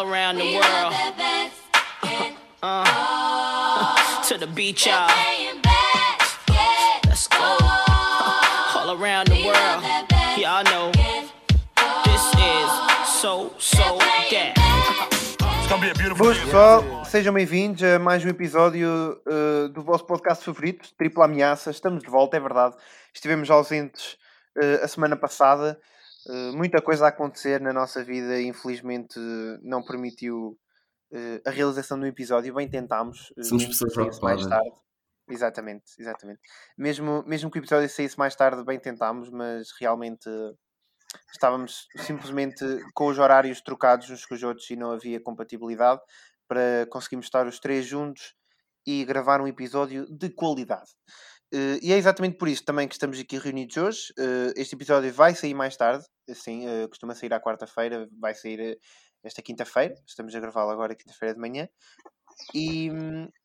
all around the world. Uh, to the beach, y'all. Let's go. All around the world. Y'all know. This is so, so that. Boas pessoal, sejam bem-vindos a mais um episódio uh, do vosso podcast favorito, Tripla Ameaça. Estamos de volta, é verdade. Estivemos ausentes uh, a semana passada. Uh, muita coisa a acontecer na nossa vida infelizmente não permitiu a realização do episódio. Bem tentámos. Somos pessoas mais tarde. Exatamente, exatamente. Mesmo, mesmo que o episódio saísse mais tarde, bem tentámos, mas realmente estávamos simplesmente com os horários trocados uns com os outros e não havia compatibilidade para conseguirmos estar os três juntos e gravar um episódio de qualidade. Uh, e é exatamente por isso também que estamos aqui reunidos hoje. Uh, este episódio vai sair mais tarde, assim, uh, costuma sair à quarta-feira, vai sair esta quinta-feira. Estamos a gravá-lo agora, quinta-feira de manhã. E,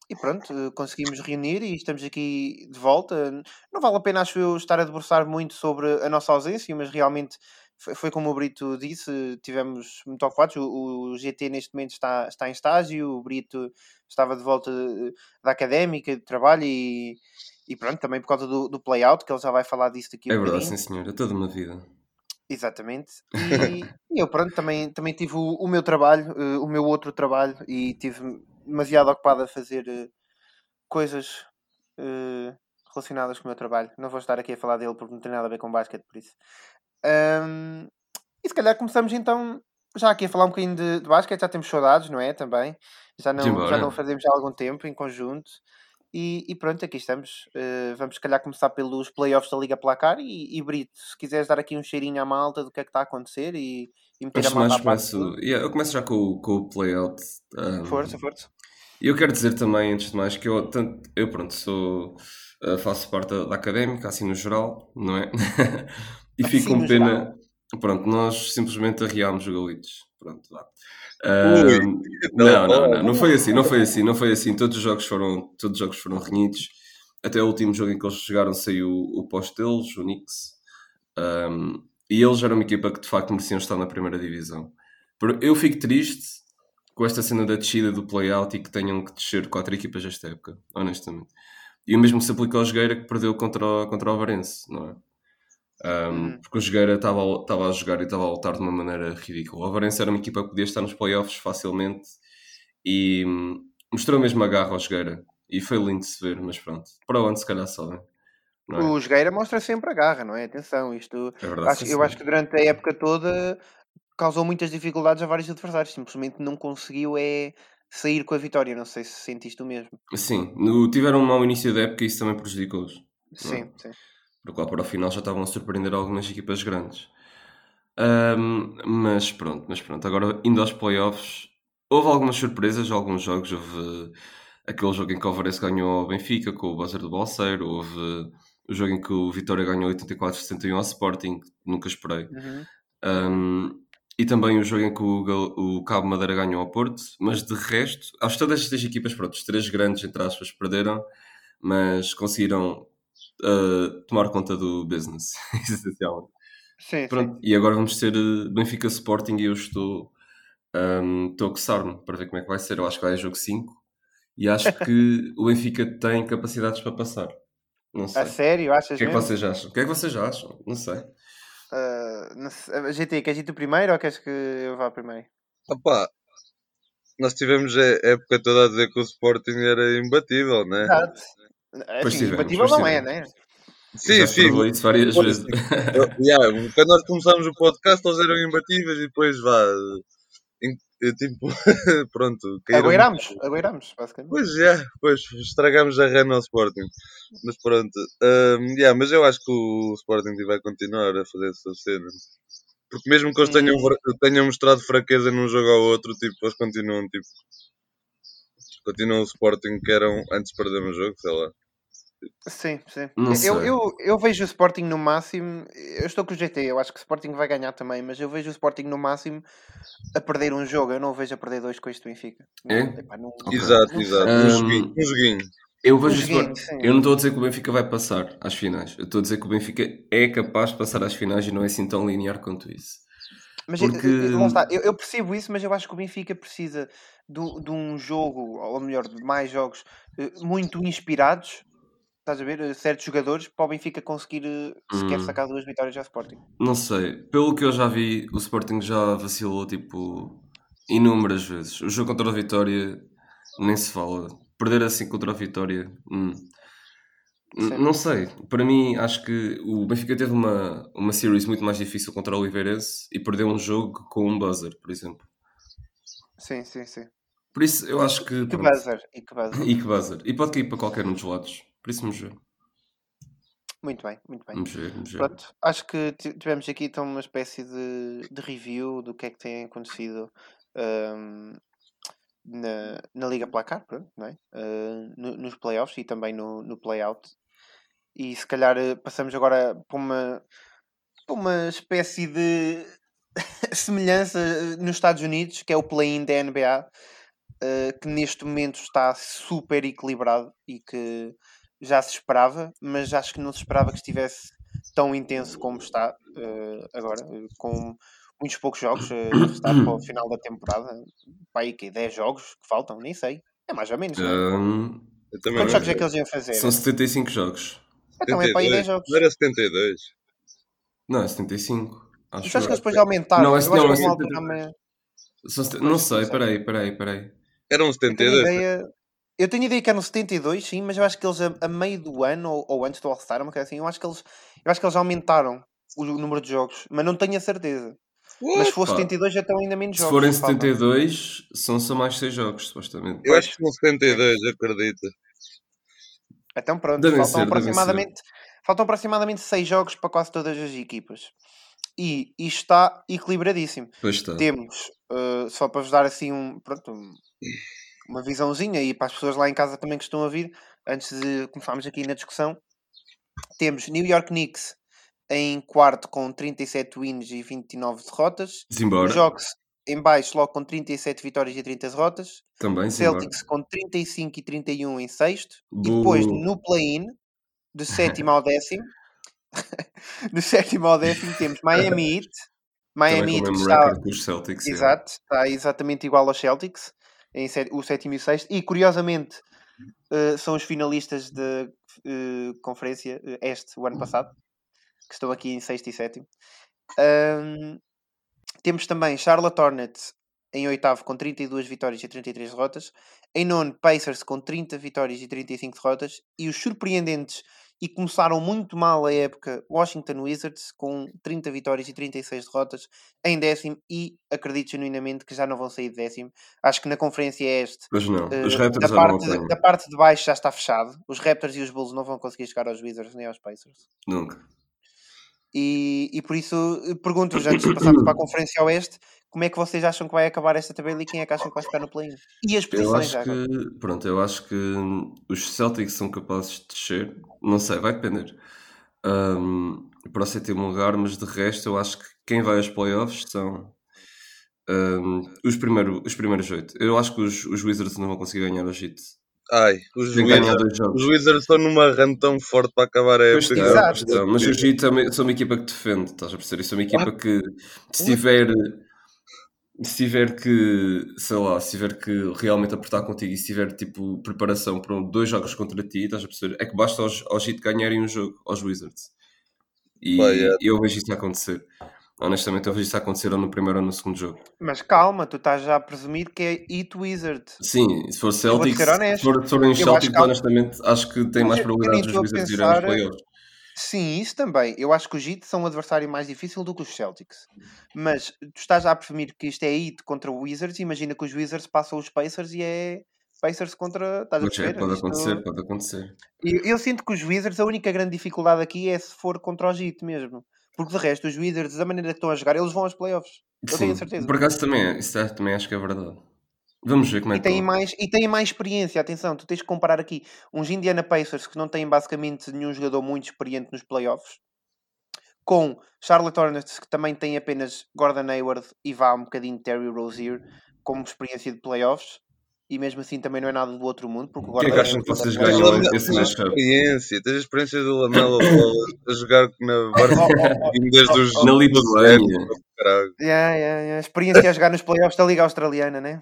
e, pronto, conseguimos reunir e estamos aqui de volta. Não vale a pena, acho eu, estar a debruçar muito sobre a nossa ausência, mas realmente foi, como o Brito disse, tivemos muito ocupados. O, o, GT neste momento está, está em estágio, o Brito estava de volta da académica, de trabalho e, e pronto, também por causa do, do play-out, que ele já vai falar disso daqui É um verdade, sim senhor, é toda uma vida. Exatamente. E, e, eu, pronto, também, também tive o, o meu trabalho, uh, o meu outro trabalho, e tive demasiado ocupado a fazer uh, coisas uh, relacionadas com o meu trabalho. Não vou estar aqui a falar dele porque não tem nada a ver com basquete, por isso. Um, e se calhar começamos então já aqui a falar um bocadinho de, de basquete, já temos saudades, não é? Também. Já não, já não fazemos há algum tempo em conjunto. E, e, pronto, aqui estamos. Uh, vamos, se calhar, começar pelos playoffs da Liga Placar. E, e, Brito, se quiseres dar aqui um cheirinho à malta do que é que está a acontecer e, e meter Acho a malta começo, yeah, Eu começo já com, com o playout. Um, força, força. E eu quero dizer também, antes de mais, que eu, tanto, eu pronto, sou, uh, faço parte da, da, académica, assim no e não é? e fico com pena. Geral. Pronto, nós simplesmente arriámos o Galitos. Pronto, vá. Uh, não, não, não, não foi assim, não foi assim, não foi assim. Todos os jogos foram, todos os jogos foram renhidos. Até o último jogo em que eles jogaram saiu o posto deles, o Knicks. Um, e eles eram uma equipa que de facto mereciam estar na primeira divisão. Eu fico triste com esta cena da descida do playout e que tenham que descer quatro equipas esta época, honestamente. E o mesmo se aplica ao Jogueira que perdeu contra o, contra o Varense, não é? Um, uhum. Porque o Jogueira estava a jogar e estava a lutar de uma maneira ridícula. O Alvarense era uma equipa que podia estar nos playoffs facilmente e hum, mostrou mesmo a garra ao Jogueira. E foi lindo de se ver, mas pronto. Para onde se calhar só. É? O Jogueira mostra sempre a garra, não é? Atenção, isto. É verdade, acho, eu acho que durante a época toda causou muitas dificuldades a vários adversários. Simplesmente não conseguiu é sair com a vitória. Não sei se sentiste o mesmo. Sim, no, tiveram um mau início da época e isso também prejudicou-os. É? Sim, porque lá para o final já estavam a surpreender algumas equipas grandes. Um, mas pronto, mas pronto, agora indo aos playoffs, houve algumas surpresas, alguns jogos, houve aquele jogo em que o Alvarez ganhou ao Benfica com o buzzer do Balseiro, houve o jogo em que o Vitória ganhou 84-61 ao Sporting, nunca esperei. Uhum. Um, e também o jogo em que o, o Cabo Madeira ganhou ao Porto, mas de resto, acho que todas estas equipas, pronto, os três grandes, entre aspas, perderam, mas conseguiram uh, tomar conta do business, essencialmente. Sim, Pronto, sim. E agora vamos ter eh, Benfica Sporting e eu estou, um, estou a coçar-me para ver como é que vai ser. Eu acho que vai a jogo 5 e acho que o Benfica tem capacidades para passar. Não sei. A sério? Achas O que é que vocês acham? O que é que vocês acham? Não sei. Uh, não sei. GT, queres ir tu primeiro ou queres que eu vá primeiro? Opa, nós tivemos a época toda a dizer que o Sporting era imbatível, né? Exato. Assim, imbatível não é, né? Sim, Já sim. isso várias vezes. Eu, yeah, quando nós começámos o podcast, eles eram imbatíveis e depois vá. Tipo, pronto. Agoiramos, agoiramos, basicamente. Pois já, yeah, pois estragamos a rena ao Sporting. Mas pronto. Um, yeah, mas eu acho que o Sporting vai continuar a fazer essa cena. Porque mesmo que eles tenham, tenham mostrado fraqueza num jogo ao outro, tipo, eles continuam, tipo. Continuam o Sporting que eram antes de perder um jogo, sei lá. Sim, sim. Eu, eu, eu vejo o Sporting no máximo. Eu estou com o GT, eu acho que o Sporting vai ganhar também, mas eu vejo o Sporting no máximo a perder um jogo. Eu não o vejo a perder dois com este Benfica. É? Epá, não... okay. Exato, exato. Um, um joguinho. Um joguinho. Eu, vejo um joguinho, eu não estou a dizer que o Benfica vai passar às finais. Eu estou a dizer que o Benfica é capaz de passar às finais e não é assim tão linear quanto isso. Mas Porque. eh, está, eu, eu percebo isso, mas eu acho que o Benfica precisa do- de, um jogo, ou melhor, de mais jogos eh, muito inspirados, estás a ver? eh, Certos jogadores para o Benfica conseguir eh, sequer Hum. sacar duas vitórias ao Sporting. Não sei. Pelo que eu já vi, o Sporting já vacilou tipo inúmeras vezes. O jogo contra a Vitória nem se fala. Perder assim contra a Vitória. hum. Não sei. Para mim, acho que o Benfica teve uma, uma series muito mais difícil contra o Oliveirense e perdeu um jogo com um buzzer, por exemplo. Sim, sim, sim. Por isso, eu acho que. Que pronto. buzzer, e que buzzer. E que buzzer. E pode cair para qualquer um dos lados. Por isso, vamos ver. Muito bem, muito bem. Vamos ver, vamos ver. Pronto, acho que ti- tivemos aqui então uma espécie de, de review do que é que tem acontecido ahm, na, na Liga Placar, pronto, não é? Ah, no- nos playoffs e também no, no playout. E se calhar eh, passamos agora para uma, para uma espécie de semelhança eh, nos Estados Unidos, que é o play-in da NBA, eh, que neste momento está super equilibrado e que já se esperava, mas acho que não se esperava que estivesse tão intenso como está eh, agora, eh, com muitos poucos jogos eh, a restar para o final da temporada. Para aí que 10 jogos que faltam, nem sei. É mais ou menos, não é? Quantos jogos é que eles iam fazer? são 75 jogos. Então é para aí 10 72. jogos. Não era 72. Não, é 75. Acho Mas acho que eles depois aumentaram. Não, acho não, é altura meio- São sete- Pois, Não não sei, peraí, peraí, peraí. Eram Eu tenho 72. ideia. Eu tenho ideia que eram 72, sim, mas eu acho que eles a, a meio do ano ou, ou antes do All-Star, uma coisa assim, eu acho que eles eu acho que eles aumentaram o número de jogos, mas não tenho a certeza. Mas se for Pá. 72 já estão ainda menos Se jogos. forem que faltam. 72, são só mais 6 jogos, supostamente. Eu acho que são 72, acredita. Então pronto, Devem faltam ser, aproximadamente faltam aproximadamente 6 jogos para quase todas as equipas. E isto está equilibradíssimo. Pois está. Temos, uh, só para vos dar assim um, pronto, um- uma visãozinha e para as pessoas lá em casa também que estão a vir, antes de começarmos aqui na discussão, temos New York Knicks em quarto com 37 wins e 29 derrotas, Simbora. Jogos em baixo logo com 37 vitórias e 30 derrotas, Também, simbora. Celtics com 35 e 31 em sexto, e depois no play-in, de sétimo ao décimo, do sétimo ao décimo temos Miami Heat, Miami Heat está, Celtics. é. exato, está exatamente igual aos Celtics, em sé- o sétimo e o sexto, e curiosamente eh, são os finalistas da conferência eh, este, o ano passado, que estão aqui em sexto e sétimo. Ahm, temos também Charlotte Hornets em oitavo com 32 vitórias e 33 derrotas. Em nono, Pacers com 30 vitórias e 35 derrotas. E os surpreendentes e começaram muito mal a época, Washington Wizards com 30 vitórias e 36 derrotas em décimo. E acredito genuinamente que já não vão sair de décimo. Acho que na conferência este, Mas não, eh, os Raptors da, não parte, apanham. da parte de baixo já está fechado. Os Raptors e os Bulls não vão conseguir chegar aos Wizards nem aos Pacers. Nunca. E, e por isso eh, pergunto-vos, antes de passarmos para a Conferência Oeste, como é que vocês acham que vai acabar esta tabela e quem é que acham que vai ficar no play-in? E as Eu posições acho já agora? que, pronto, eu acho que os Celtics são capazes de descer. Não sei, vai depender. Hum, para o sétimo lugar, mas de resto, eu acho que quem vai aos playoffs são hum, os, primeiro, os primeiros oito. Eu acho que os, os Wizards não vão conseguir ganhar o Heat. Ai, os Wizards, os Wizards estão numa run tão forte para acabar a época. Exato. está. Mas os Heat são uma equipa que defende, estás a perceber? E são uma equipa que, se tiver, se tiver que, sei lá, se tiver que realmente apertar contigo e se tiver tipo preparação para dois jogos contra ti, estás a perceber? É que basta aos, aos Heat ganharem um jogo, aos Wizards. E é. eu vejo isso acontecer. Honestamente, eu vejo isso acontecer ou no primeiro ou no segundo jogo. Mas calma, tu estás já a presumir que é It Wizard. Sim, se for Celtics, se for, se forem os Eu acho Celtics, que há- honestamente, acho que tem mais probabilidades dos Wizards irem aos pensar- playoffs. Sim, isso também. Eu acho que os Heat são um adversário mais difícil do que os Celtics. Mas tu estás a presumir que isto é Heat contra o Wizards. Imagina que os Wizards passam os Pacers e é Pacers contra. Estás a é, perceber? pode Isto- acontecer, pode acontecer. Eu, eu sinto que os Wizards, a única grande dificuldade aqui é se for contra o Heat mesmo. Porque de resto, os Wizards, da maneira que estão a jogar, eles vão aos playoffs. Eu tenho Sim, certeza. Por acaso também é, isso é- também acho que é verdade. Vamos ver como é E que têm, mais, e têm mais experiência, atenção, tu tens que comparar aqui uns Indiana Pacers que não têm basicamente nenhum jogador muito experiente nos playoffs, com Charlotte Hornets que também tem apenas Gordon Hayward e vá um bocadinho Terry Rozier como experiência de playoffs, e mesmo assim também não é nada do outro mundo, porque o O que é que acham que vocês é ganham esse Tens matchup? experiência, tens a experiência do Lamelo a jogar na Oh, oh, oh, desde os oh, Na Lituânia. craque. Yeah, yeah, yeah. Experiência a jogar nos playoffs da Liga Australiana, né?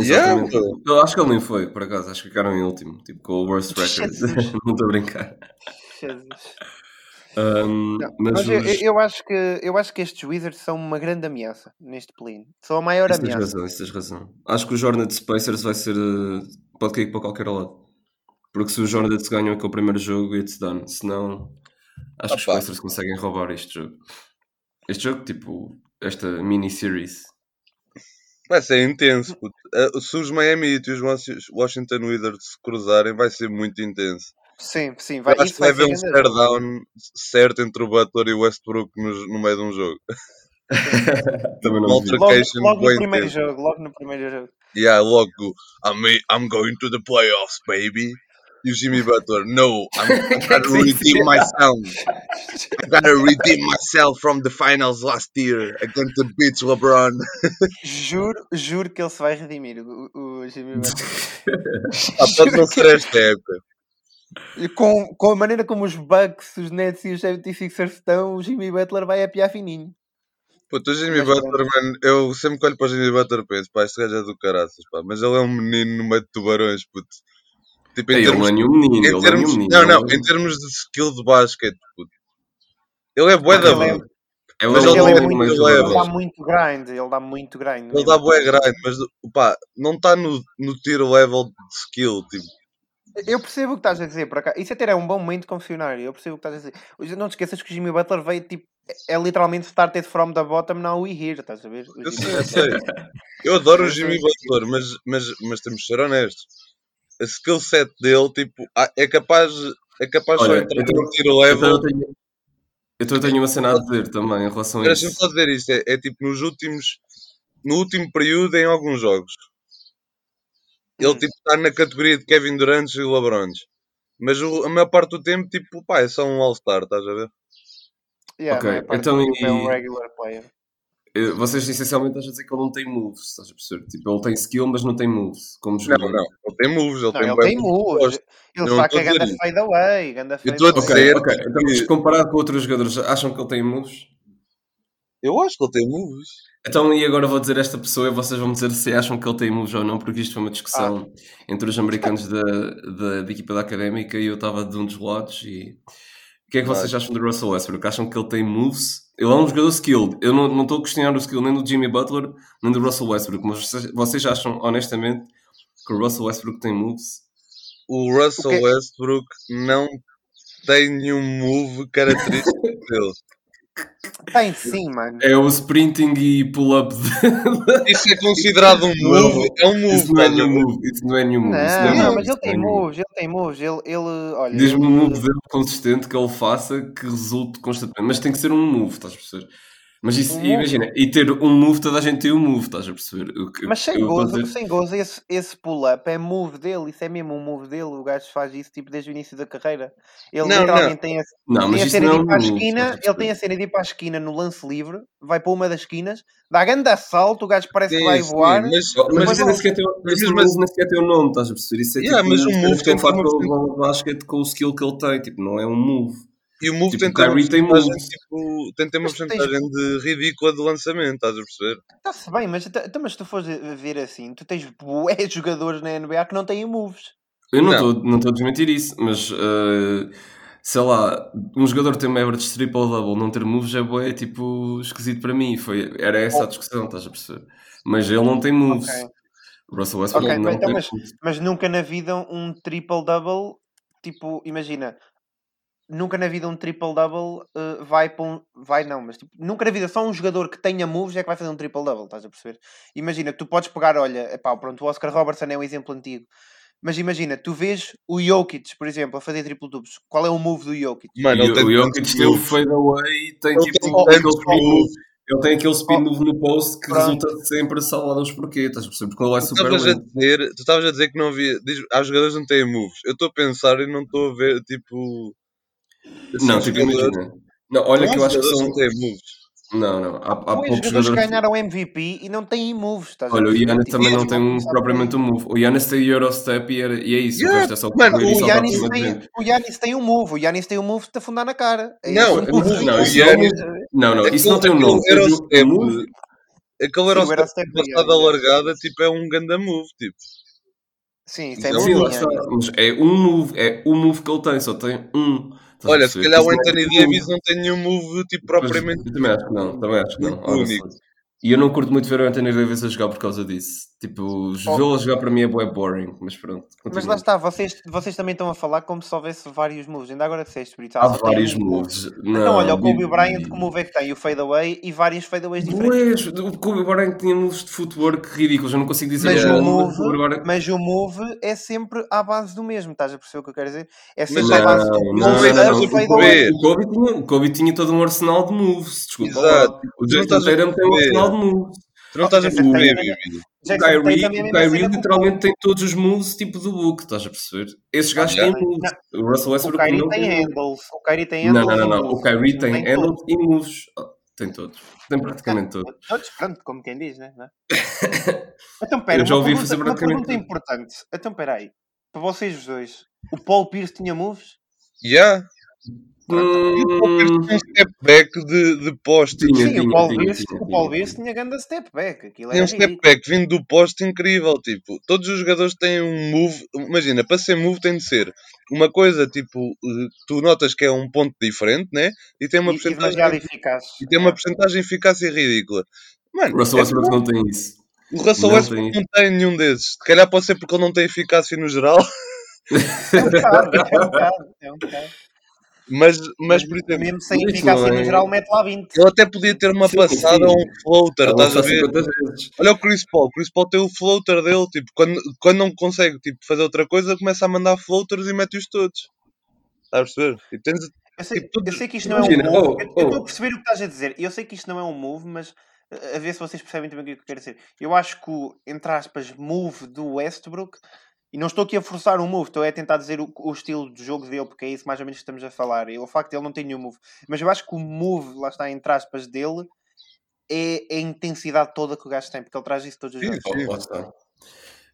Yeah. Eu acho que ele nem foi, por acaso. Acho que ficaram em último, tipo com o worst record. Jesus. não estou a brincar. Jesus. Um, Não, mas mas eu, os- eu acho que, eu acho que estes Wizards são uma grande ameaça neste play. São a maior Isso tens ameaça. razão, isso tens razão. Acho que o Hornets Pacers vai ser. eh, pode cair para qualquer lado. Porque se os Hornets ganham aquele primeiro jogo, it's done. Se não, acho que os Opa. Pacers conseguem roubar este jogo. Este jogo, tipo, esta mini-series. Vai ser intenso. puto. Uh, Se os Miami e os Washi- Washington Wizards se cruzarem, vai ser muito intenso. Sim, sim. Vai, Eu acho isso que vai haver um ser grande. stare down certo entre o Butler e o Westbrook no, no meio de um jogo. Também não. Logo, logo no primeiro jogo, logo no primeiro jogo. Yeah, logo, I'm, I'm going to the playoffs, baby. E o Jimmy Butler, no, I'm, I gotta Sim, sim. redeem myself. I gotta redeem myself from the finals last year against the bitch LeBron. Juro, juro que ele se vai redimir, o, o Jimmy Butler. Pode não ser esta época. E com, com a maneira como os Bucks, os Nets e os 76ers estão, o Jimmy Butler vai a piar fininho. Puto, o Jimmy Butler, mano, eu sempre que olho para o Jimmy Butler penso, pá, este gajo é do caraças, pá, mas ele é um menino no meio de tubarões, puto. Tipo, em Ei, ele termos, não é nenhum menino, em ele não é termos, nenhum menino. não, não, ele- em termos de skill de basquete, puto. Ele é bué da Ele é-. Ele mas é ele um é muito. Ele dá muito grind, ele dá muito grind. Ele dá bué grande, mas pá, não está no, no tier level de skill, tipo. Eu percebo o que estás a dizer, por acaso. Isso até é um bom momento de confessionário. Eu percebo o que estás a dizer. Não te esqueças que o Jimmy Butler veio tipo. É literalmente started from the bottom, now we here, estás a ver? O Eu sei, eu sei. Eu adoro o Jimmy. Butler, mas, mas, mas temos de ser honestos. A skill set dele, tipo, ah, é capaz, é capaz só Olha, entrar então- no Então level. eu tenho, então eu tenho uma cena a dizer também em relação a Deixa-me isso. só dizer isto, é, é tipo nos últimos, no último período em alguns jogos. Ele Hum. tipo está na categoria de Kevin Durant e LeBrons. Mas o- a maior parte do tempo, tipo, pá, é só um All-Star, estás a ver? Yeah, Ok, então é um regular player. Eh, Vocês essencialmente estão a dizer que ele não tem moves, estás a perceber? Tipo, ele tem skill, mas não tem moves. Como Não, jogador. não. Ele tem moves, ele Não, tem ele tem moves. Ele Eu não saca ganda fade away, ganda Eu fade estou a away. Ok, dizer- ok. Então, mas comparado com outros jogadores, acham que ele tem moves? Eu acho que ele tem moves. Então, e agora vou dizer esta pessoa e vocês vão me dizer se acham que ele tem moves ou não, porque isto foi uma discussão entre os americanos da, da, da equipa da académica e eu estava de um dos lados. E o que é que vocês acham do Russell Westbrook? Acham que ele tem moves? Ele é um jogador skilled. Eu não não estou a questionar o skill nem do Jimmy Butler nem do Russell Westbrook, mas vocês, vocês acham honestamente que o Russell Westbrook tem moves? O Russell O? Westbrook não tem nenhum move característico dele. Tem sim, mano. É o sprinting e pull-up. de- Isso é considerado um move. É um move, Isso não é nenhum move. Isso não é nenhum move. Não, é não, move, mas ele tem não é nenhum moves, ele tem moves. Ele, ele olha. Diz-me um move dele consistente que ele faça que resulte constantemente. Mas tem que ser um move, estás a perceber? Mas isso, Um move. imagina, e ter um move, toda a gente tem um move, estás a perceber? O que- Mas sem gozo, dizer- sem gozo, esse, esse pull-up é move dele, isso é mesmo um move dele. O gajo faz isso tipo desde o início da carreira. Ele Não, literalmente tem a, Não, tem mas a cena não de é ir um para a move. esquina, a ele tem a cena de ir para a esquina no lance livre, vai para uma das esquinas, dá grande assalto, o gajo parece que Sim, vai sim, voar. mas, Mas, Mas isso não- nem sequer tem, mas move assim- nem sequer tem o nome, estás a perceber? Isso é Yeah, tipo, mas um move que tem com percent- o basquete com o skill que ele tem, tipo, não é um move. E o move Tipo, tem, que ter uma tem porcentagem, moves. tipo, tem que ter uma tu tens- porcentagem de ridícula de lançamento, estás a perceber? Está-se bem, mas, então- mas se tu fores ver assim, tu tens bué jogadores na NBA que não têm moves. Eu não Não. estou não estou a desmentir isso, mas eh, sei lá, um jogador ter uma average triple-double, não ter moves é bué, tipo, esquisito para mim. Foi, era essa a discussão, estás a perceber? Mas ele não tem moves. Ok. O Russell Westbrook Ok, não então, tem mas- moves. Mas nunca na vida um triple-double, tipo, imagina, nunca na vida um triple-double eh, vai para um. Vai não, mas tipo, nunca na vida só um jogador que tenha moves é que vai fazer um triple-double, estás a perceber? Imagina, tu podes pegar, olha, epá, pronto, o Oscar Robertson é um exemplo antigo. Mas imagina, tu vês o Jokic, por exemplo, a fazer triple duplos. Qual é o move do Jokic? Mano, ele o- tem o Jokic tem o moves. fade away e tem Ele tipo speed move. Ele tem aquele speed Oh. move no post que Pronto. resulta sempre salvado aos porquê, estás a perceber? Porque ele é Tu super estavas a lento. dizer, tu estavas a dizer que não havia. Diz, há jogadores que não têm moves. Eu estou a pensar e não estou a ver, tipo. Não, tipo, imagina. Não, olha Não que há eu acho que são. não. Não, não. Há, há Pois, poucos jogadores que ganharam MVP e não têm moves. Estás a Olha, o? Yannis também não tem vão um, propriamente um move. O Yannis tem Eurostep e, era, e é isso. Yeah, O resto é só mano, O Yannis, tem, o Yannis tem um move. O Yannis tem um move de te afundar na cara. É Não, esse o Não, não, o isso não é um Yannis- move. Não, não, isso não tem um nome. Eurostep, aquele Eurostep Eurostep do passado Yannis. alargada, tipo, é um ganda move, tipo. Sim, isso é Não, Sim. Mas é um move. É o move que ele tem. Só tem um. Olha, se calhar o é Anthony Davis não tem nenhum move, tipo, propriamente também acho que não, também acho que não. E eu não curto muito ver o Anthony Davis a jogar por causa disso. Tipo, Oh. vê-lo a jogar para mim é bué boring, mas pronto. Mas lá está, vocês, vocês também estão a falar como se houvesse vários moves. Ainda agora disseste, Brito. Há tem vários move. moves. Não, Então, olha, o Kobe Bryant, que move é que tem? O fadeaway e vários fadeaways diferentes. Pois, o Kobe Bryant tinha moves de footwork ridículos, eu não consigo dizer Mas nada, o, move, Bryant- mas o move é sempre à base do mesmo, estás a perceber o que eu quero dizer? É sempre Mas à Não, base do não, move não, é não. o O fadeaway. O Kobe tinha, o Kobe tinha todo um arsenal de moves, desculpa. Exato. O não Jason Tatum tem um arsenal de moves. Tu não estás a perceber, Tatum- Bibi. O Kyrie, o Kyrie literalmente tem todos os moves tipo do book, estás a perceber? Esses gajos têm moves. O Russell O Westbrook Kyrie não tem handles, o Kyrie tem Não, handles não, não, e não. O moves. Kyrie tem handles e moves. Ah, tem todos. Tem praticamente todos. Todos, pronto, como quem diz, né? Não é? Então, pera, Eu já uma ouvi pergunta, fazer uma praticamente pergunta tudo. importante. Então, peraí, para vocês os dois, o Paul Pierce tinha moves? Yeah. E o Hum, tinha um step back de, de poste. Sim, o tinha, Paul tinha, tinha, grande step back. Aquilo um step back vindo do poste incrível, tipo, todos os jogadores têm um move, imagina, para ser move tem de ser uma coisa, tipo, eh, tu notas que é um ponto diferente, né? E tem uma E, e porcentagem demasiado eficaz. e tem uma porcentagem de eficácia ridícula. Mano, O Russell é Westbrook não tem isso. O Russell Não Westbrook tem. não tem nenhum desses. Se calhar pode ser porque ele não tem eficácia no geral, É um bocado, é um bocado. É um bocado. Mas, mas por exemplo, Mesmo sem Isso eficácia não é- no geral, mete lá 20. ele até podia ter uma Sim, passada ou um floater, Ele estás a ver? 50 vezes. Olha o Chris Paul, o Chris Paul tem o floater dele, tipo, quando, quando não consegue tipo, fazer outra coisa, começa a mandar floaters e mete-os todos. Estás a perceber? Tipo, tens, Eu sei, Tipo, eu sei que isto não é um move. oh, eu- eu estou oh. a perceber o que estás a dizer. Eu sei que isto não é um move, mas uh, a ver se vocês percebem também o que eu quero dizer. Eu acho que o, entre aspas, move do Westbrook, e não estou aqui a forçar um move, estou a tentar dizer o, o estilo de jogo dele, porque é isso mais ou menos que estamos a falar. E o facto de ele não ter nenhum move. Mas eu acho que o move, lá está, entre aspas, dele, é, é a intensidade toda que o gajo tem, porque ele traz isso todos os Sim, jogos.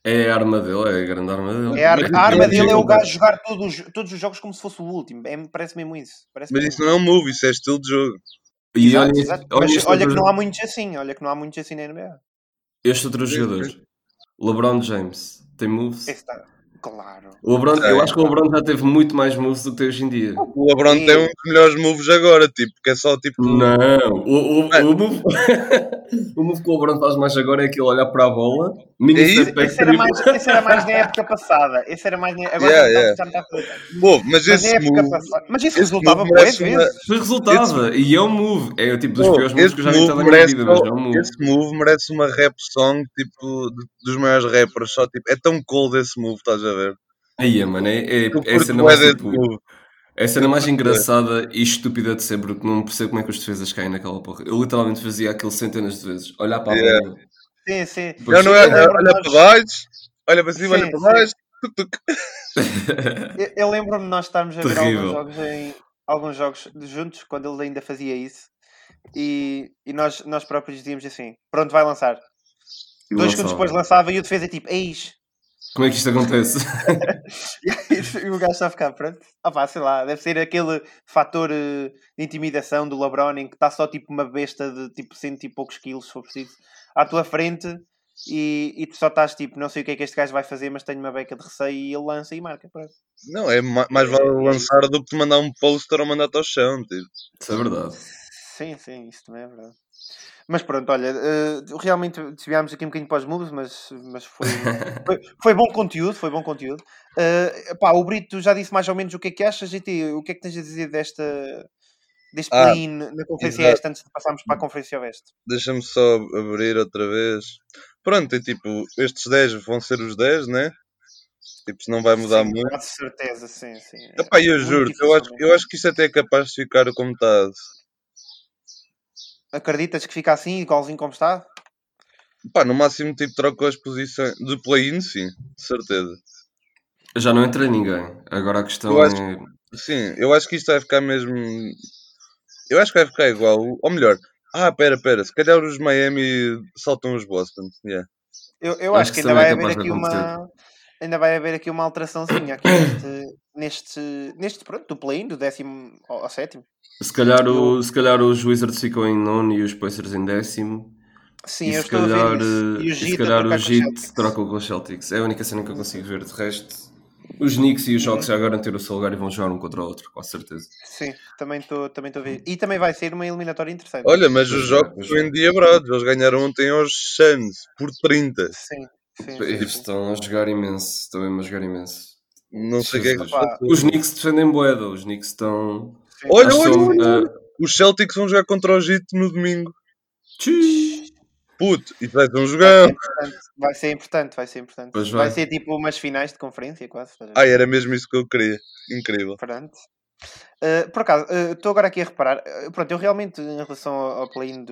É a arma dele, é a grande arma dele. É a, Mas a arma dele é é o gajo jogar todos, os- todos os jogos como se fosse o último. É, parece mesmo isso. Parece mas mesmo isso não é um move, isso é estilo de jogo. E Exato, olha, exato. olha Mas olha que não há muitos assim, olha que não há muitos assim na NBA. Este outro jogador. LeBron James, tem moves? Esse está, claro. O LeBron, Tem. eu acho que o LeBron já teve muito mais moves do que tem hoje em dia. O LeBron Sim. tem um dos melhores moves agora, tipo, que é só tipo. Não, o, o, o, move, o move que o LeBron faz mais agora é aquele olhar para a bola, É back Esse era, mais, esse era mais na época passada. Esse era mais na... Agora Yeah, já, me yeah. está- já me está a mas Mas esse move. passada. Mas isso esse resultava boas uma- vezes. Resultava, e é um move. É o tipo dos Oh, piores moves esse que eu já vi toda a minha vida, mas é um move. Esse move merece uma rap song tipo dos maiores rappers. Só tipo, é tão cold esse move, estás a ver? Aí, mano, é, é, Eu é a cena mais, tipo, é a cena mais engraçada e estúpida de sempre, porque não percebo como é que os defesas caem naquela porra. Eu literalmente fazia aquilo centenas de vezes. Olhar para a Yeah. bola. Sim, sim. Depois- Não, não é, eu lembro olha para baixo, olha para cima, Sim, olha para baixo. tuc, tuc. Eu, eu lembro-me de nós estarmos a ver Terrível. alguns jogos, em, alguns jogos juntos, quando ele ainda fazia isso. E, e nós, nós próprios dizíamos assim: pronto, vai lançar. E Dois segundos depois lançava e o defesa tipo, eis. Como é que isto acontece? E o gajo está a ficar pronto. Ah pá, sei lá, deve ser aquele fator eh, de intimidação do LeBron em que está só tipo uma besta de tipo cento e poucos quilos, se for preciso, à tua frente e, e tu só estás tipo, não sei o que é que este gajo vai fazer, mas tenho uma beca de receio e ele lança e marca. Pronto. Não, é ma- mais vale lançar do que te mandar um poster ou mandar-te ao chão. Tipo. Isso é verdade. Sim, sim, isso também é verdade. Mas pronto, olha, eh, realmente desviámos aqui um bocadinho para os moves, mas, mas foi, foi, foi bom conteúdo, foi bom conteúdo. Eh, pá, o Brito já disse mais ou menos o que é que achas, GT, o que é que tens a dizer desta, deste Ah, play-in na Conferência exato. Este antes de passarmos para a Conferência Oeste? Deixa-me só abrir outra vez. Pronto, é tipo, estes 10 vão ser os 10, né? Tipo, se não vai mudar sim, muito. quase certeza, sim, sim. Epá, eu Muito juro, eu acho, eu acho que isso até é capaz de ficar como está. Acreditas que fica assim, igualzinho como está? Pá, no máximo tipo troco as posições do play-in, sim, de certeza. Já não entra ninguém. Agora a questão Eu acho- é. Sim, eu acho que isto vai ficar mesmo. Eu acho que vai ficar igual. Ou melhor, Ah, pera, pera. Se calhar os Miami saltam os Boston. Yeah. Eu, eu Acho acho, que que ainda também é vai haver de aqui uma. Ainda vai haver aqui uma alteraçãozinha aqui neste, neste, neste pronto, do play-in, do décimo ao, ao sétimo. Se calhar, o, se calhar os Wizards ficam em nono e os Pacers em décimo. Sim, e eu se estou calhar, a ver E o e se calhar o Git trocam com os Celtics. É a única cena que eu consigo ver. De resto, os Knicks e os Jogos já garantiram o seu lugar e vão jogar um contra o outro, com certeza. Sim, também estou também estou a ver. E também vai ser uma eliminatória interessante. Olha, mas os é, jogos estão é. endiabrados. Eles ganharam ontem aos Suns por 30. Sim, sim. sim, Eles sim. estão a jogar imenso. Estão mesmo a jogar imenso. Não sei o que é que. Os Knicks defendem boeda. Os Knicks estão. Olha, olha, são, olha. eh, Os Celtics vão jogar contra o Gito no domingo. tchii. Puto, isso vai ser um Vai jogão. ser importante, vai ser importante, vai ser importante. Vai. vai. ser tipo umas finais de conferência, quase. estás a ver? Ai, era mesmo isso que eu queria. Incrível. Pronto. Uh, por acaso, uh, estou agora aqui a reparar. uh, pronto, eu realmente, em relação ao, play-in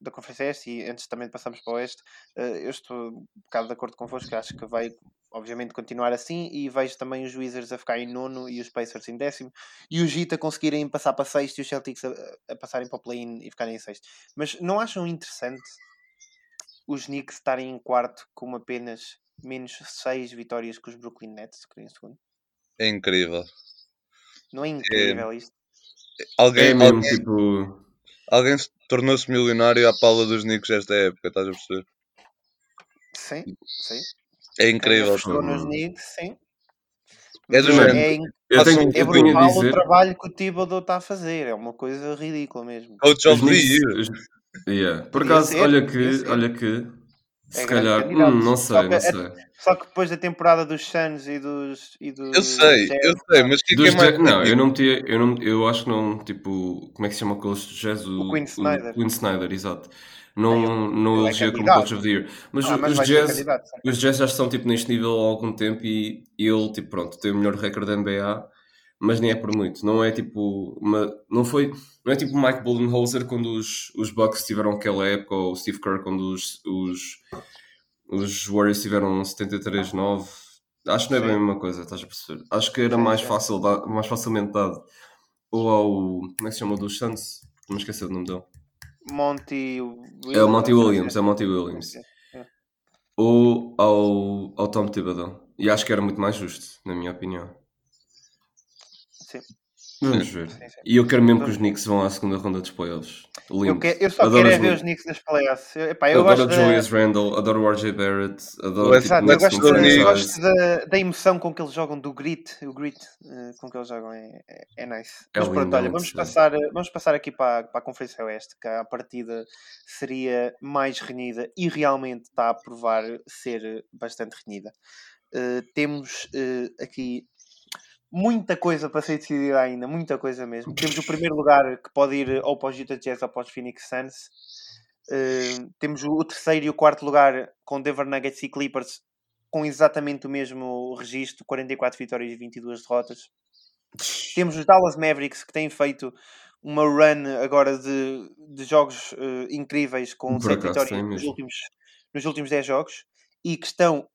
da Conferência Este e antes também de passarmos para o Oeste, uh, eu estou um bocado de acordo convosco. Acho que vai, obviamente, continuar assim. E vejo também os Wizards a ficar em nono e os Pacers em décimo. E os Heat a conseguirem passar para sexto e os Celtics a, a passarem para o play-in e ficarem em sexto. Mas não acham interessante os Knicks estarem em quarto com apenas menos seis vitórias que os Brooklyn Nets, que em segundo? É incrível. Não é incrível isto? Alguém, É mesmo alguém, tipo. alguém se tornou-se milionário à pala dos Knicks esta época, estás a perceber? Sim, sim. É incrível. Apostou nos. Knicks, sim. É do Mas género. é, Eu tenho, é brutal o dizer. trabalho que o Thibodeau está a fazer. É uma coisa ridícula mesmo. Coach of the Year. yeah. Por acaso, olha que, olha que, se É grande calhar, hum, não Só sei, que não é- sei. Só que depois da temporada dos Suns e dos. E dos Eu sei, Jazz, eu sei, mas o que é que Dos é mais não, eu não metia, eu, não, eu acho que não, tipo, como é que se chama aqueles jazz? O, O Quinn Snyder. Quinn Snyder, exato. Não, não ele é elegia como. Coach of the Year. Mas Ah, mas os jazz, os jazz já estão tipo neste nível há algum tempo e ele, tipo, pronto, tem o melhor recorde da NBA, mas nem é por muito. Não é tipo, uma, não foi, não é tipo o Mike Budenholzer quando os, os Bucks tiveram aquela época, ou o Steve Kerr quando os, os, os Warriors tiveram 73-9. Acho que não é bem a mesma coisa, estás a perceber? Acho que era mais, fácil, mais facilmente dado. Ou ao, como é que se chama o dos Suns? Não me esqueci do nome dele. Monty Williams. É o Monty Williams, é o Monty Williams. É. Ou ao, ao Tom Thibodeau. E acho que era muito mais justo, na minha opinião. Sim. Vamos ver. Sim, sim. E eu quero mesmo que os Knicks vão à segunda ronda dos playoffs. Eu, Lindo. que- eu só Adoro quero é os ver Knicks. os Knicks nas playoffs. Eu, epá, eu adoro gosto o da... Julius Randle, adoro o RJ Barrett, adoro West- tipo, Exato, eu gosto, da, Knicks. gosto da, da emoção com que eles jogam, do grit, o grit eh, com que eles jogam é, é, é nice. É Mas pronto, é olha, vamos passar, eh, vamos passar aqui para, para a Conferência Oeste, que a partida seria mais renhida e realmente está a provar ser bastante renhida. Eh, temos eh, aqui muita coisa para ser decidida ainda, muita coisa mesmo. Temos o primeiro lugar que pode ir ou para os Utah Jazz ou para os Phoenix Suns. Uh, temos o, terceiro e o quarto lugar com Denver Nuggets e Clippers com exatamente o mesmo registro, 44 vitórias e 22 derrotas. Temos os Dallas Mavericks que têm feito uma run agora de, de jogos uh, incríveis com Por 7 acaso, vitórias nos últimos, nos últimos 10 jogos e que estão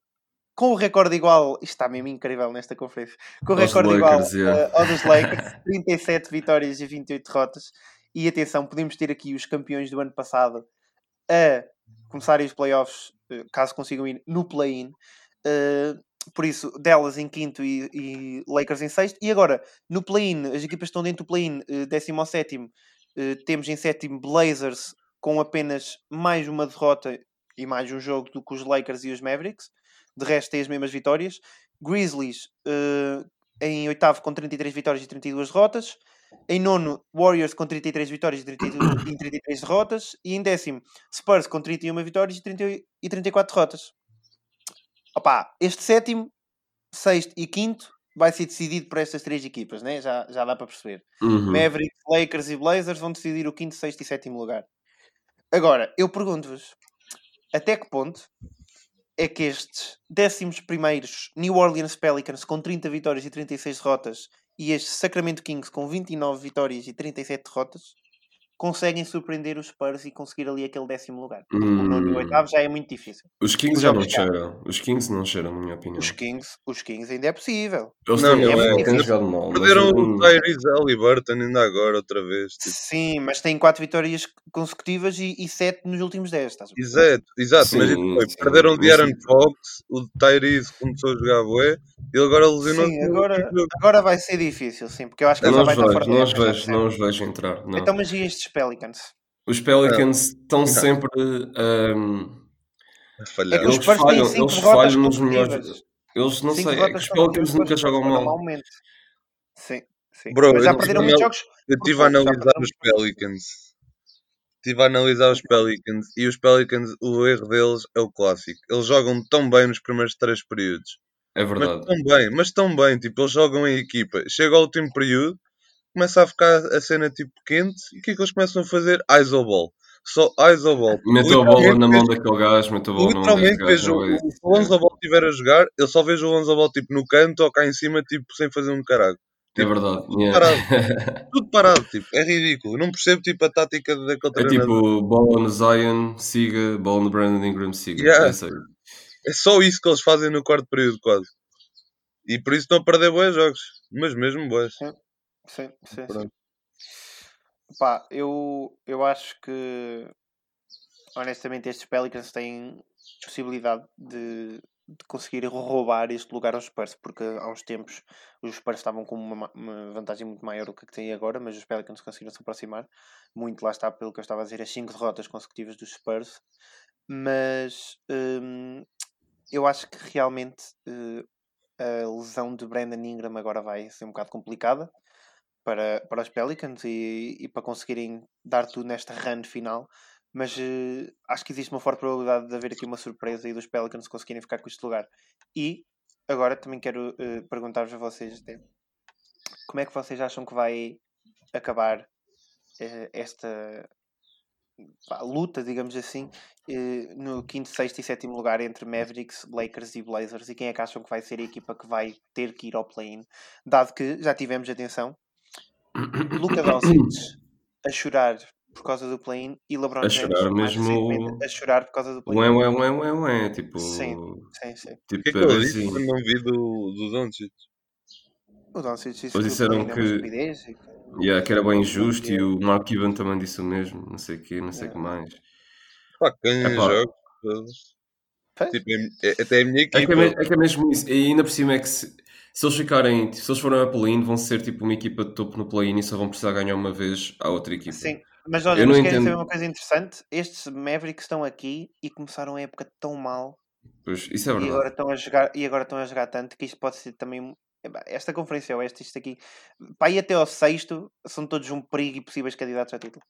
com o recorde igual, isto está mesmo incrível nesta conferência, com o recorde igual yeah. uh, ao dos Lakers, 37 vitórias e 28 derrotas. E atenção, podemos ter aqui os campeões do ano passado a começarem os playoffs, eh, caso consigam ir no play-in. Uh, por isso, Dallas em quinto e, e Lakers em sexto. E agora, no play-in, as equipas estão dentro do play-in, uh, décimo ao sétimo. Uh, temos em sétimo Blazers com apenas mais uma derrota e mais um jogo do que os Lakers e os Mavericks. De resto, têm as mesmas vitórias. Grizzlies uh, em oitavo com 33 vitórias e 32 derrotas. Em nono, Warriors com 33 vitórias e 32 e 33 derrotas. E em décimo, Spurs com 31 vitórias e, 30 e 34 derrotas. Opa, este sétimo, sexto e quinto vai ser decidido por estas três equipas, né? já, já dá para perceber. Uhum. Mavericks, Lakers e Blazers vão decidir o quinto, sexto e sétimo lugar. Agora, eu pergunto-vos, até que ponto é que estes décimos primeiros New Orleans Pelicans com 30 vitórias e 36 derrotas e este Sacramento Kings com 29 vitórias e 37 derrotas conseguem surpreender os Spurs e conseguir ali aquele décimo lugar. O nono e o Hum, oitavo já é muito difícil. os Kings já não jogos já. cheiram. Os Kings não cheiram, na minha opinião. Os Kings, os Kings ainda é possível. Eles Não, têm, não eles é. têm jogado mal. Mas Perderam hum, o Tyrese Halliburton ainda agora, outra vez. Tipo. Sim, mas tem quatro vitórias consecutivas e, e sete nos últimos dez. Estás? Exato, exato. mas Sim, isso foi. sim, Perderam o mas De'Aaron sim. Fox, o Tyrese começou a jogar bué, e ele agora lesionou-se. Sim, agora, agora vai ser difícil, sim, porque eu acho que ele não vai estar vejo, fora não da os vejo, não os vejo entrar. Não. Então, mas e estes Pelicans? Os Pelicans estão sempre. A É falhar. que os eles falham, eles falham nos melhores. Eles não Cinco sei, é que os Pelicans nunca jogam mal. normalmente. Sim, sim. Bro, mas já eu perderam muitos jogos. Eu estive a analisar os. Pelicans. Estive a analisar os Pelicans e os Pelicans, o erro deles é o clássico. Eles jogam tão bem nos primeiros três períodos. É Mas verdade. tão bem, mas tão bem. Tipo, eles jogam em equipa. Chega ao último período, começa a ficar a cena tipo quente. E o que é que eles começam a fazer? Isoball. Só Isoball. Mete a bola na mão daquele gajo, mete a bola na mão deste Literalmente vejo não é o isso. o Lonzo Ball estiver a jogar, eu só vejo o Lonzo Ball tipo no canto ou cá em cima, tipo, sem fazer um caralho. É Tipo, verdade. tudo yeah. parado. Tudo parado, tipo, é ridículo. Não percebo tipo a tática daquele É treinador. tipo, bola no Zion, siga, bola no Brandon Ingram, siga. Yeah. É. É só isso que eles fazem no quarto período, quase. E por isso estão a perder bons jogos. Mas mesmo bons. Sim, sim, sim. Pá, eu, eu acho que honestamente estes Pelicans têm possibilidade de, de conseguir roubar este lugar aos Spurs, porque há uns tempos os Spurs estavam com uma, ma- uma vantagem muito maior do que a que têm agora, mas os Pelicans conseguiram se aproximar. Muito lá está, pelo que eu estava a dizer, as 5 derrotas consecutivas dos Spurs. Mas hum, eu acho que realmente eh, a lesão de Brandon Ingram agora vai ser um bocado complicada para, para os Pelicans e, e para conseguirem dar tudo nesta run final. Mas eh, acho que existe uma forte probabilidade de haver aqui uma surpresa e dos Pelicans conseguirem ficar com este lugar. E agora também quero eh, perguntar-vos a vocês como é que vocês acham que vai acabar eh, esta pá, luta, digamos assim, no quinto, sexto e sétimo lugar entre Mavericks, Lakers e Blazers e quem é que acham que vai ser a equipa que vai ter que ir ao play-in, dado que já tivemos atenção Luca Doncic a chorar por causa do play-in e LeBron A chorar mesmo- a chorar por causa do Ué, play-in. ué, ué, ué, ué. Tipo, Sim. Sim, sim. O que é tipo que eu é disse assim. quando não vi do, do Doncic? O Doncic disse Eles que o disseram é uma que- estupidez e que- Yeah, que era bem injusto e o Mark Cuban também disse o mesmo. Não sei o quê, não sei o que mais. Pá, ganha Epá. jogos. Tipo, é, é- até a minha É que equipa. é, é que é mesmo isso. E ainda por cima é que se, se eles ficarem, se eles forem a play-in, vão ser tipo uma equipa de topo no play-in e só vão precisar ganhar uma vez à outra equipa. Sim, mas olha, Eu mas não querem entendo. saber uma coisa interessante? Estes Mavericks estão aqui e começaram a época tão mal Pois, isso é e verdade. agora estão a jogar e agora estão a jogar tanto que isto pode ser também esta conferência oeste, isto aqui, para ir até ao sexto, são todos um perigo e possíveis candidatos a título.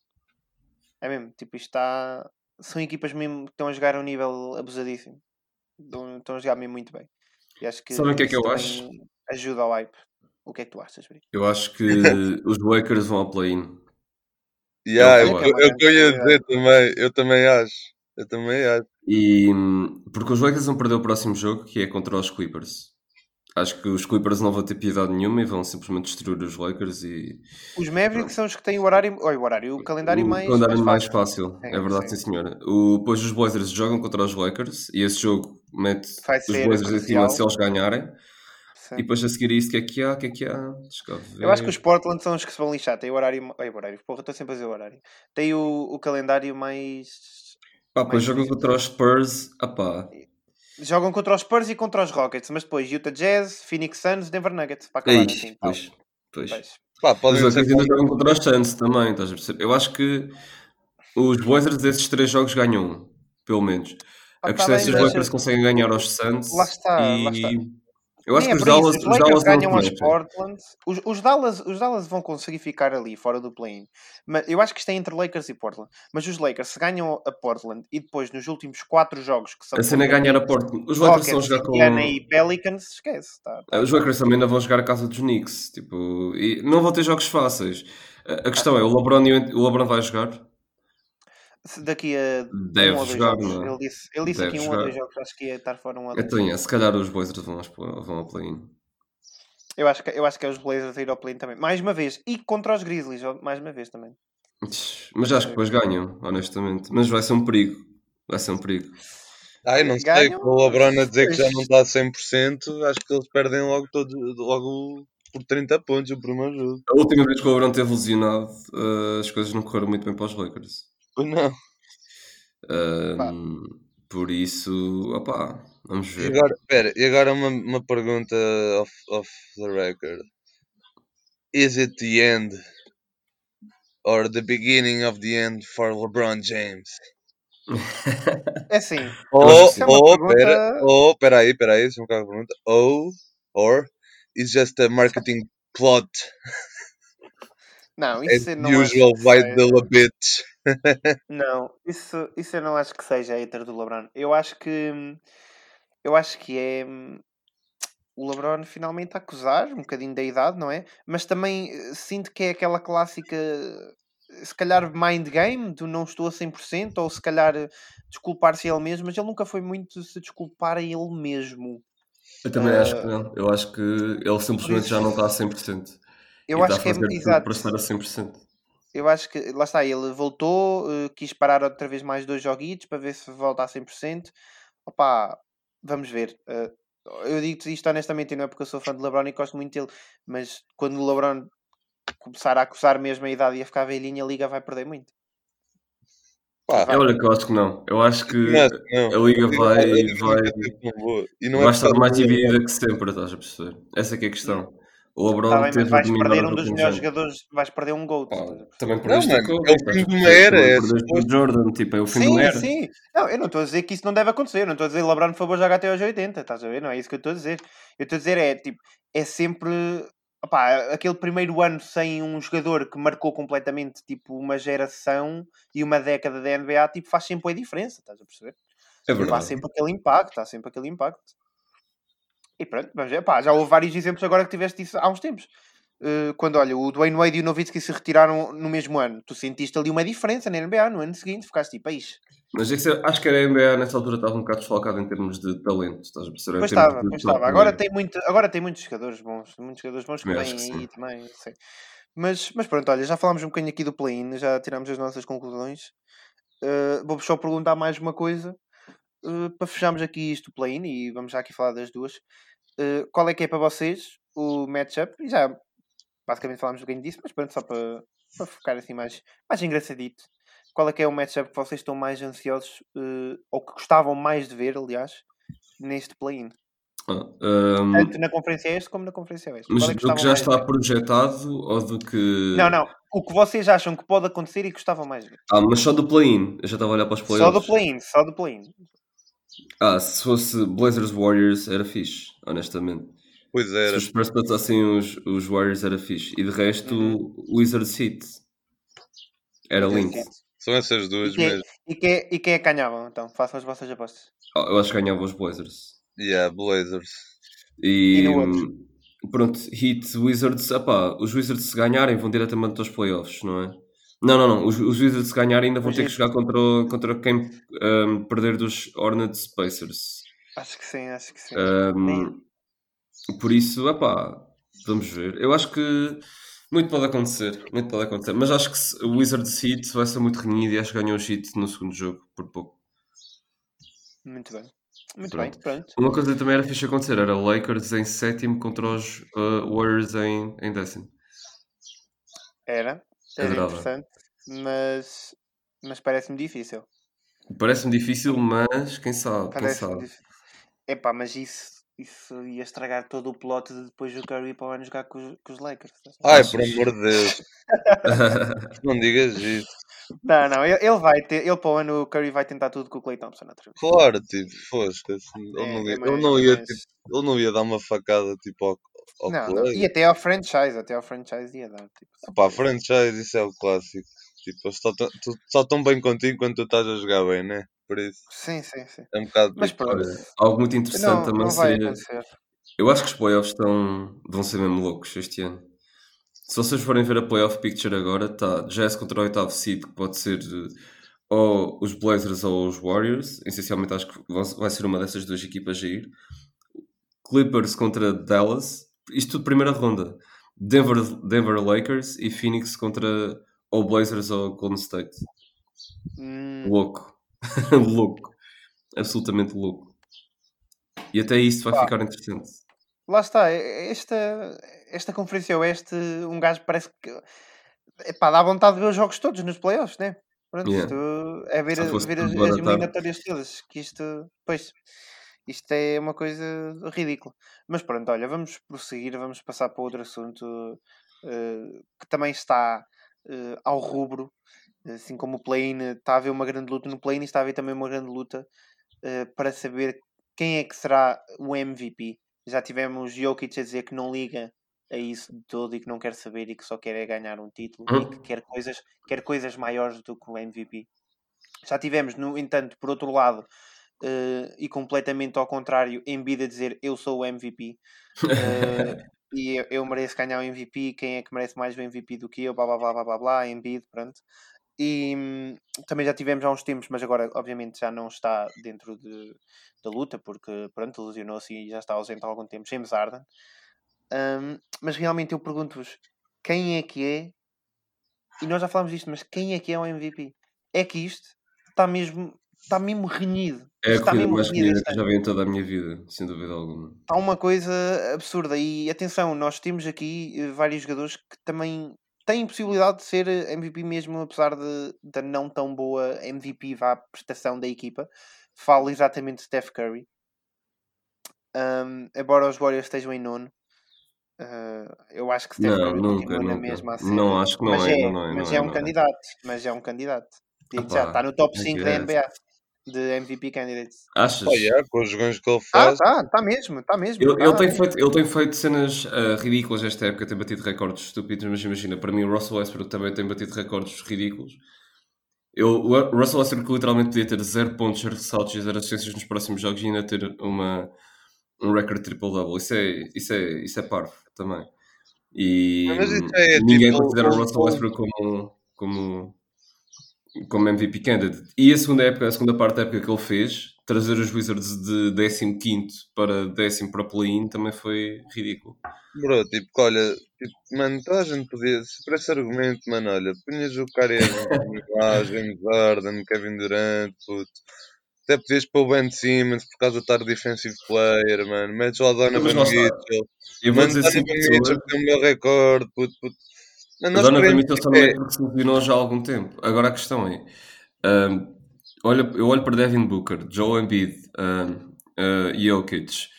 É mesmo, tipo, isto está. São equipas mesmo que estão a jogar a um nível abusadíssimo. Estão a jogar mesmo muito bem. E acho que Sabem o que é que eu acho? Ajuda ao hype. O que é que tu achas, Brito? Eu acho que os Lakers vão ao play-in. Yeah, Eu eu, eu, eu ia dizer também. Eu também acho. Eu também acho. E hum, porque os Lakers vão perder o próximo jogo, que é contra os Clippers. Acho que os Clippers não vão ter piedade nenhuma e vão simplesmente destruir os Lakers e Os Mavericks são os que têm o horário. Oi, o horário, o calendário o mais. calendário mais mais fácil. fácil. Sim, É verdade, sim. sim, senhora. O, depois os Blazers jogam contra os Lakers e esse jogo mete Vai os Blazers em cima se eles ganharem. Sim. E depois a seguir isso, o que é que há? O que é que há? Eu acho que os Portland são os que se vão lixar. Tem o horário. Oi, o horário. Porra, estou sempre a dizer o horário. Tem o, o calendário mais. Pá, mais jogam contra os Spurs. Ah pá, Jogam contra os Spurs e contra os Rockets, mas depois Utah Jazz, Phoenix Suns, Denver Nuggets. Para é acabar isso. assim. tal. Pois, pois. Pois. Os podem Lakers ser. ainda jogam contra os Suns também, estás a perceber? Eu acho que os Blazers desses três jogos ganham um, pelo menos. Ah, A tá questão é bem, se os Lakers conseguem ganhar aos Suns. Lá está, e... lá está. Eu acho Nem que é os Dallas, os Dallas ganham aos. Portland. Os, os, Dallas, os Dallas vão conseguir ficar ali, fora do play-in. Mas eu acho que isto é entre Lakers e Portland. Mas os Lakers, se ganham a Portland e depois nos últimos quatro jogos que são A cena é ganhar a Portland. Os Lakers Rockets, jogar com. Indiana e Pelicans, esquece. Tá, tá. Os Lakers também ainda vão jogar a casa dos Knicks. Tipo, e não vão ter jogos fáceis. A questão é, o LeBron, o LeBron vai jogar? Se Daqui a Deve um ou dois jogar, jogos. não é? Ele disse, ele disse Deve aqui um ou jogar. dois jogos, acho que ia estar fora um ou dois. Então, é, se calhar os Blazers vão, vão ao play-in. Eu acho, que, eu acho que é os Blazers a ir ao play-in também. Mais uma vez. E contra os Grizzlies, mais uma vez também. Mas acho que depois ganham, honestamente. Mas vai ser um perigo. Vai ser um perigo. Ai, não sei, Ganham, com o LeBron a dizer que já não está a 100%, acho que eles perdem logo, todos, logo por 30 pontos o primeiro jogo. A última vez que o LeBron teve lesionado, eh, as coisas não correram muito bem para os Lakers. Pois não. Ahm, por isso, opá, vamos E ver. agora, pera, e agora uma, uma pergunta off, off the record. Is it the end or the beginning of the end for LeBron James? É assim, Ou, Isso é uma ou, pergunta- pera, ou, peraí, peraí, deixa-me cá a pergunta. Ou, or, is just a marketing plot não, as isso eu não usual que by seja- the bitch. Não, isso, isso eu não acho que seja hater do LeBron. Eu acho que eu acho que é o LeBron finalmente a acusar um bocadinho da idade, não é? Mas também eh, sinto que é aquela clássica se calhar mind game do não estou a 100% ou se calhar eh, desculpar-se a ele mesmo, mas ele nunca foi muito se desculpar a ele mesmo. Eu também acho Ah, que não. Eu acho que ele simplesmente já não está a 100%. Eu e acho que é exato. para estar a 100%. Eu acho que, lá está, ele voltou, eh, quis parar outra vez mais dois joguitos para ver se volta a 100%. Opa, vamos ver. Eh, eu digo isto honestamente, e não é porque eu sou fã de LeBron e gosto muito dele, mas quando o LeBron começar a acusar mesmo a idade e a ficar velhinho, a liga vai perder muito. Pá, É, olha que eu acho que não. Eu acho que não, não. a liga vai, vai. E é vai por estar mais dividida que sempre, estás a perceber? Essa é que é a questão. O LeBron Tá bem, mas vais perder um dos melhores jogadores, vais perder um perceber? também Não, perdeste mano, Kobe, é o fim de uma era, é o. Jordan, tipo, é o fim de Sim, uma era. sim. Não, eu não estou a dizer que isso não deve acontecer. Eu não estou a dizer LeBron, por favor, joga até aos 80. Estás a ver? Não é isso que eu estou a dizer. Eu estou a dizer é, tipo, é sempre... opá, aquele primeiro ano sem um jogador que marcou completamente, tipo, uma geração e uma década da NBA, tipo, faz sempre a diferença. Estás a perceber? É Tipo, há verdade. sempre aquele impacto. Há sempre aquele impacto. E pronto, vamos ver. Pá, já houve vários exemplos agora que tiveste isso há uns tempos. Eh, quando, olha, o Dwayne Wade e o Nowitzki se retiraram no mesmo ano. Tu sentiste ali uma diferença na NBA. No ano seguinte ficaste tipo, "Eish, Mas é que acho que a NBA nessa altura estava um bocado desfalcada em termos de talento, estás a perceber? Pois estava, pois estava. Agora tem, muito, agora tem muitos jogadores bons, muitos jogadores bons que vêm aí também, sei. Mas, mas pronto, olha, já falámos um bocadinho aqui do play-in, já tiramos as nossas conclusões. Uh, Vou-vos só perguntar mais uma coisa uh, para fecharmos aqui isto do play-in e vamos já aqui falar das duas. Uh, qual é que é para vocês o matchup? E já basicamente falámos um bocadinho disso, mas pronto, só para, para ficar assim mais, mais engraçadito. Qual é que é o matchup que vocês estão mais ansiosos uh, ou que gostavam mais de ver, aliás, neste play-in? Ah, ahm, Tanto na Conferência Este como na Conferência Oeste. mas é que do que já está ver? projetado ou do que. Não, não. O que vocês acham que pode acontecer e gostavam mais de ver? Ah, mas só do play-in. Eu já estava a olhar para os Só playoffs. do play-in, só do play-in. Ah, se fosse Blazers Warriors era fixe, honestamente. Pois Se era. os Spurs passassem os, os Warriors era fixe. E de resto, Uhum. Wizards Heat. Era lindo. São essas E duas mesmo. e, quem, é, e quem é que ganhavam, então? Façam as vossas apostas. Ah, eu acho que ganhava os Blazers. Yeah, Blazers. E, E pronto, Heat, Wizards, epá, os Wizards se ganharem vão diretamente aos playoffs, não é? Não, não, não. Os, os Wizards se ganharem ainda vão ter que jogar contra, contra quem hum, perder dos Hornets Pacers. Acho que sim, acho que sim. Hum, Nem- por isso, epá, vamos ver. Eu acho que muito pode acontecer, muito pode acontecer. Mas acho que o Wizards Heat vai ser muito renhido e acho que ganhou o Heat no segundo jogo, por pouco. Muito bem. Muito Pronto. bem, pronto. Uma coisa que também era fixe acontecer era Lakers em sétimo contra os uh, Warriors em, em décimo. Era. Era Adorava. interessante. Mas, mas parece-me difícil. Parece-me difícil, mas quem sabe, quem Parece-me sabe. difícil. Epá, mas isso, isso ia estragar todo o plot de depois o Curry para o ano jogar com os, com os Lakers. Ai, Achas? por amor de Deus. Não digas isso. Não, não, ele, ele vai ter, ele para o ano o Curry vai tentar tudo com o Clay Thompson outra vez. Claro, tipo, fosca. Ele, É, não é ia, ele, não é ia, tipo, ele não ia dar uma facada tipo ao, ao Não. E até ao franchise, até ao franchise ia dar. Tipo, Pá, franchise, isso é o clássico. Tipo, eles só tão- só estão bem contigo quando tu estás a jogar bem, né? Por isso, Sim, sim, sim. é um bocado. Mas tipo, pronto. Olha, algo muito interessante Não, também não vai seria. acontecer. Eu acho que os playoffs estão... vão ser mesmo loucos este ano. Se vocês forem ver a playoff picture agora, está Jazz contra o oitavo seed, que pode ser eh, ou os Blazers ou os Warriors. Essencialmente acho que vai ser uma dessas duas equipas a ir. Clippers contra Dallas. Isto tudo primeira ronda. Denver, Denver Lakers e Phoenix contra ou Blazers ou Golden State. Hum, Louco. louco. Absolutamente louco. E até isso vai Pá. ficar interessante. lá está, esta, esta Conferência Oeste, um gajo parece que epá, dá vontade de ver os jogos todos nos playoffs, né? Pronto, Yeah. isto é ver, ver as, as eliminatórias todas, que isto, pois, isto é uma coisa ridícula. Mas pronto, olha, vamos prosseguir, vamos passar para outro assunto eh, que também está eh, ao rubro, assim como o play-in está a haver uma grande luta no play-in, está a haver também uma grande luta eh, para saber quem é que será o MVP. Já tivemos Jokic a dizer que não liga a isso de todo e que não quer saber e que só quer é ganhar um título e que quer coisas, quer coisas maiores do que o MVP. Já tivemos, no entanto, por outro lado, eh, e completamente ao contrário, Embiid a dizer eu sou o MVP eh, e eu, eu mereço ganhar o MVP. Quem é que merece mais o MVP do que eu? Blá blá blá blá blá, blá Embiid, pronto. E hum, também já tivemos há uns tempos, mas agora, obviamente, já não está dentro de, da luta porque, pronto, lesionou-se e já está ausente há algum tempo. James Harden. Hum, mas realmente eu pergunto-vos quem é que é, e nós já falámos disto, mas quem é que é o MVP? É que isto está mesmo, está mesmo renhido. É a Está corrida mais este que já vi em toda a minha vida, sem dúvida alguma. Está uma coisa absurda. E atenção, nós temos aqui eh, vários jogadores que também têm possibilidade de ser eh, MVP mesmo, apesar de, da não tão boa MVP vá prestação da equipa. Falo exatamente de Steph Curry. Um, embora os Warriors estejam em nono, uh, eu acho que Steph Não, Curry nunca, continua na nunca. mesma a ser. Não, acho que não mas é, é, não é, mas não é, é, um não é. candidato. Mas é um candidato. Digo já, está no top I 5 da guess. NBA de MVP candidates. Achas? Pá, yeah, com os jogos que ele Ah, faz. tá, está mesmo, está mesmo. Ele, ele tá tem mesmo. feito, ele tem feito cenas ah, ridículas esta época, tem batido recordes estúpidos, mas imagina, para mim o Russell Westbrook também tem batido recordes ridículos. Eu, o Russell Westbrook literalmente podia ter 0 pontos, 0 ressaltos e 0 assistências nos próximos jogos e ainda ter uma, um recorde triple-double. Isso é, isso, é, isso é parvo também. E Mas isso é ninguém tipo considera o Russell Westbrook como, como, como MVP candidate. E a segunda, época, a segunda parte da época que ele fez, trazer os Wizards de 15 para décimo para play-in também foi ridículo. Bro, tipo, olha, tipo, mano, toda a gente podia, se por esse argumento, mano, olha, punhas o cara lá, James Harden, Kevin Durant, puto. Até podias pôr o Ben Simmons por causa de estar defensive player, mano. Metes Donovan lá está. Mitchell. Eu vou Mano, dizer assim, Donovan Mitchell tem o meu recorde, puto, puto. Mano, a só tipo, não é porque se lesionou já há algum tempo. Agora a questão é, ahm, olha, eu olho para Devin Booker, Joe Embiid, um, Jokic.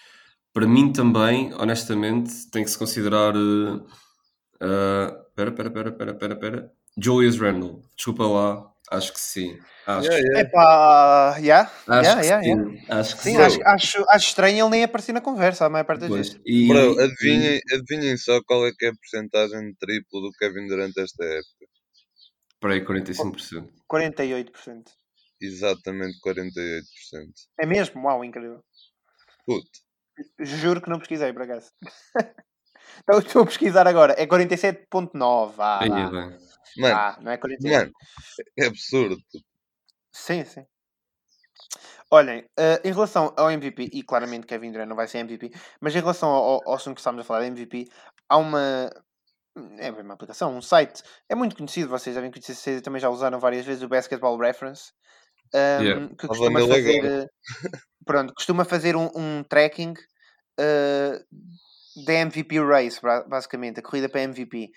Para mim também, honestamente, tem que se considerar... Uh, uh, pera, pera, pera, pera, pera, pera. Julius Randle. Desculpa lá, acho que sim. Acho, Yeah, yeah. Epá, yeah, acho yeah, yeah, sim. yeah. Acho que Sim, acho, acho, acho estranho ele nem aparecer na conversa a maior parte das vezes. E, Bro, adivinhem, adivinhem só qual é que é a porcentagem de triplo do Kevin Durant esta época. Espera aí, 45%. 48%. Exatamente 48%. É mesmo? Uau, incrível. Puto. Juro que não pesquisei, por acaso. então estou a pesquisar agora. É 47.9. Ah. Mano, Ah, não é 48. mano, é absurdo. Sim, sim. Olhem, eh, em relação ao MVP, e claramente Kevin Durant não vai ser MVP, mas em relação ao, ao, assunto que estamos a falar de MVP, há uma. É uma aplicação, um site. É muito conhecido, vocês devem conhecer, vocês também já usaram várias vezes o Basketball Reference. ehm, Yeah. Que costuma fazer. eh, Pronto, costuma fazer um, um tracking eh, da MVP Race, ba- basicamente, a corrida para MVP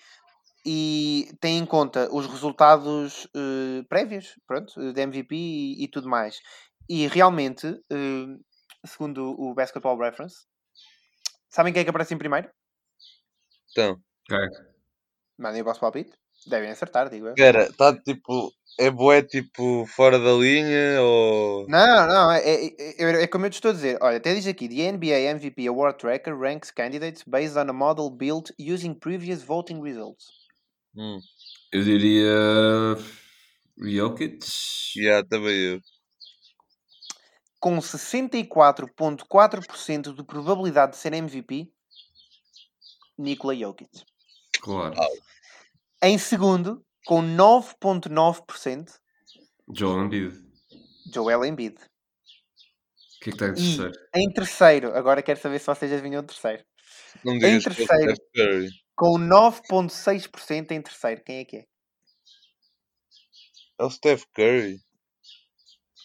e tem em conta os resultados eh, prévios, pronto, de MVP e, e tudo mais. E realmente, eh, segundo o Basketball Reference, sabem quem é que aparece em primeiro? Então, Ok. Mandem o vosso palpite. Devem acertar, digo eu. Espera, está tipo. É boé tipo fora da linha ou. Não, não, é, é, é, é como eu te estou a dizer. Olha, até diz aqui: The NBA MVP Award Tracker ranks candidates based on a model built using previous voting results. Hum, Eu diria. Jokic. yeah, também eu. Com 64,4% de probabilidade de ser MVP, Nikola Jokic. Claro. Em segundo, com 9,9%, Joel Embiid. Joel Embiid. O que é que está em terceiro? em terceiro, agora quero saber se vocês adivinham o terceiro. Não me digas que é o terceiro. Steph Curry. Com 9,6% em terceiro, quem é que é? É o Steph Curry.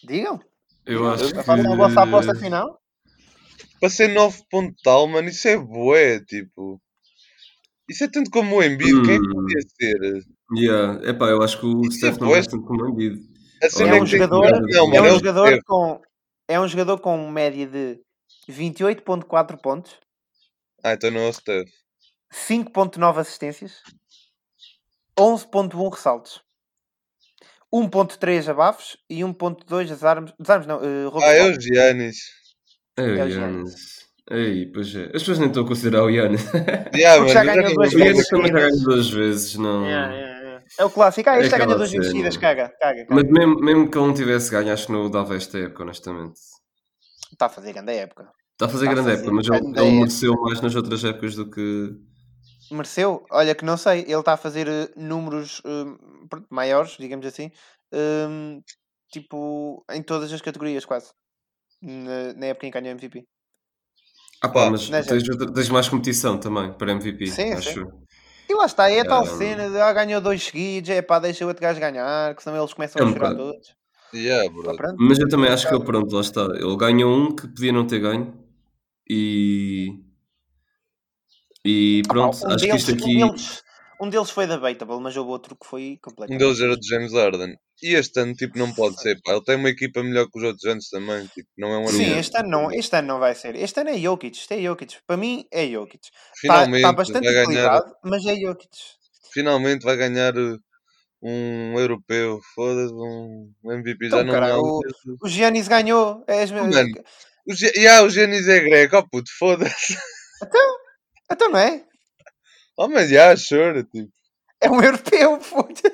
Digam. Eu acho que. Façam a vossa aposta final. Para ser 9 ponto tal, mano, isso é bué, tipo. Isso é tanto como o Embiid, quem é que Hum. podia ser? Yeah. Epá, eu acho que o Isso Steph é não é tanto como o Embiid. A cena É É é um jogador, Não, é mano, é um jogador Steph. com é um jogador com média de 28.4 pontos, Ah, então não é o Steph. 5.9 assistências, 11.1 ressaltos, 1.3 abafos e 1.2 desarmes, desarmes não, uh, roubos Ah, de é bola. o Giannis. É o É o Giannis. Ei, pois é. As pessoas nem estão a considerar o Giannis. Yeah, já ganhou duas o vezes também já ganhou duas vezes, não. Yeah, yeah, yeah. É o clássico, ah, É este já ganhou duas seguidas, caga, caga, caga. Mas mesmo, mesmo que ele não tivesse ganho, acho que não dava esta época, honestamente. Está a fazer grande época. Está a fazer Está a grande fazer época, mas ele, mereceu mais nas outras épocas do que. Mereceu? Olha que não sei, ele está a fazer eh, números pronto, maiores, digamos assim, hum, tipo, em todas as categorias quase. Na, na época em que ganhou MVP. Ah pá, Pá, mas né, tens, tens mais competição também para MVP, Sim, acho. sim. E lá está, é a tal Um, cena de ah, ganhou dois seguidos, é pá, deixa o outro gajo ganhar, que senão eles começam É a chorar bocado. todos. Yeah, Pá, bro. pronto. Mas eu também É acho que ele, pronto, lá está. Ele ganhou um que podia não ter ganho e. E Ah, pronto, um, acho que deles, isto um, aqui. deles, um deles foi debatable, mas houve outro que foi Um completamente deles era de James Harden. E este ano, tipo, não pode ser, pá. Ele tem uma equipa melhor que os outros anos também. Tipo, não é um Sim, este ano, não, este ano não vai ser. Este ano é Jokic, isto é Jokic. Para mim é Jokic. Está Finalmente tá bastante vai ganhar, mas é Jokic. finalmente vai ganhar uh, um europeu. Foda-se, um MVP. Já Então, não cara, o, o Giannis ganhou. É, as- Oh, mano, o, Ge- yeah, o Giannis é grego. Oh, puto, foda-se. então não é? Oh, mas já, chora, tipo. É um europeu, puta.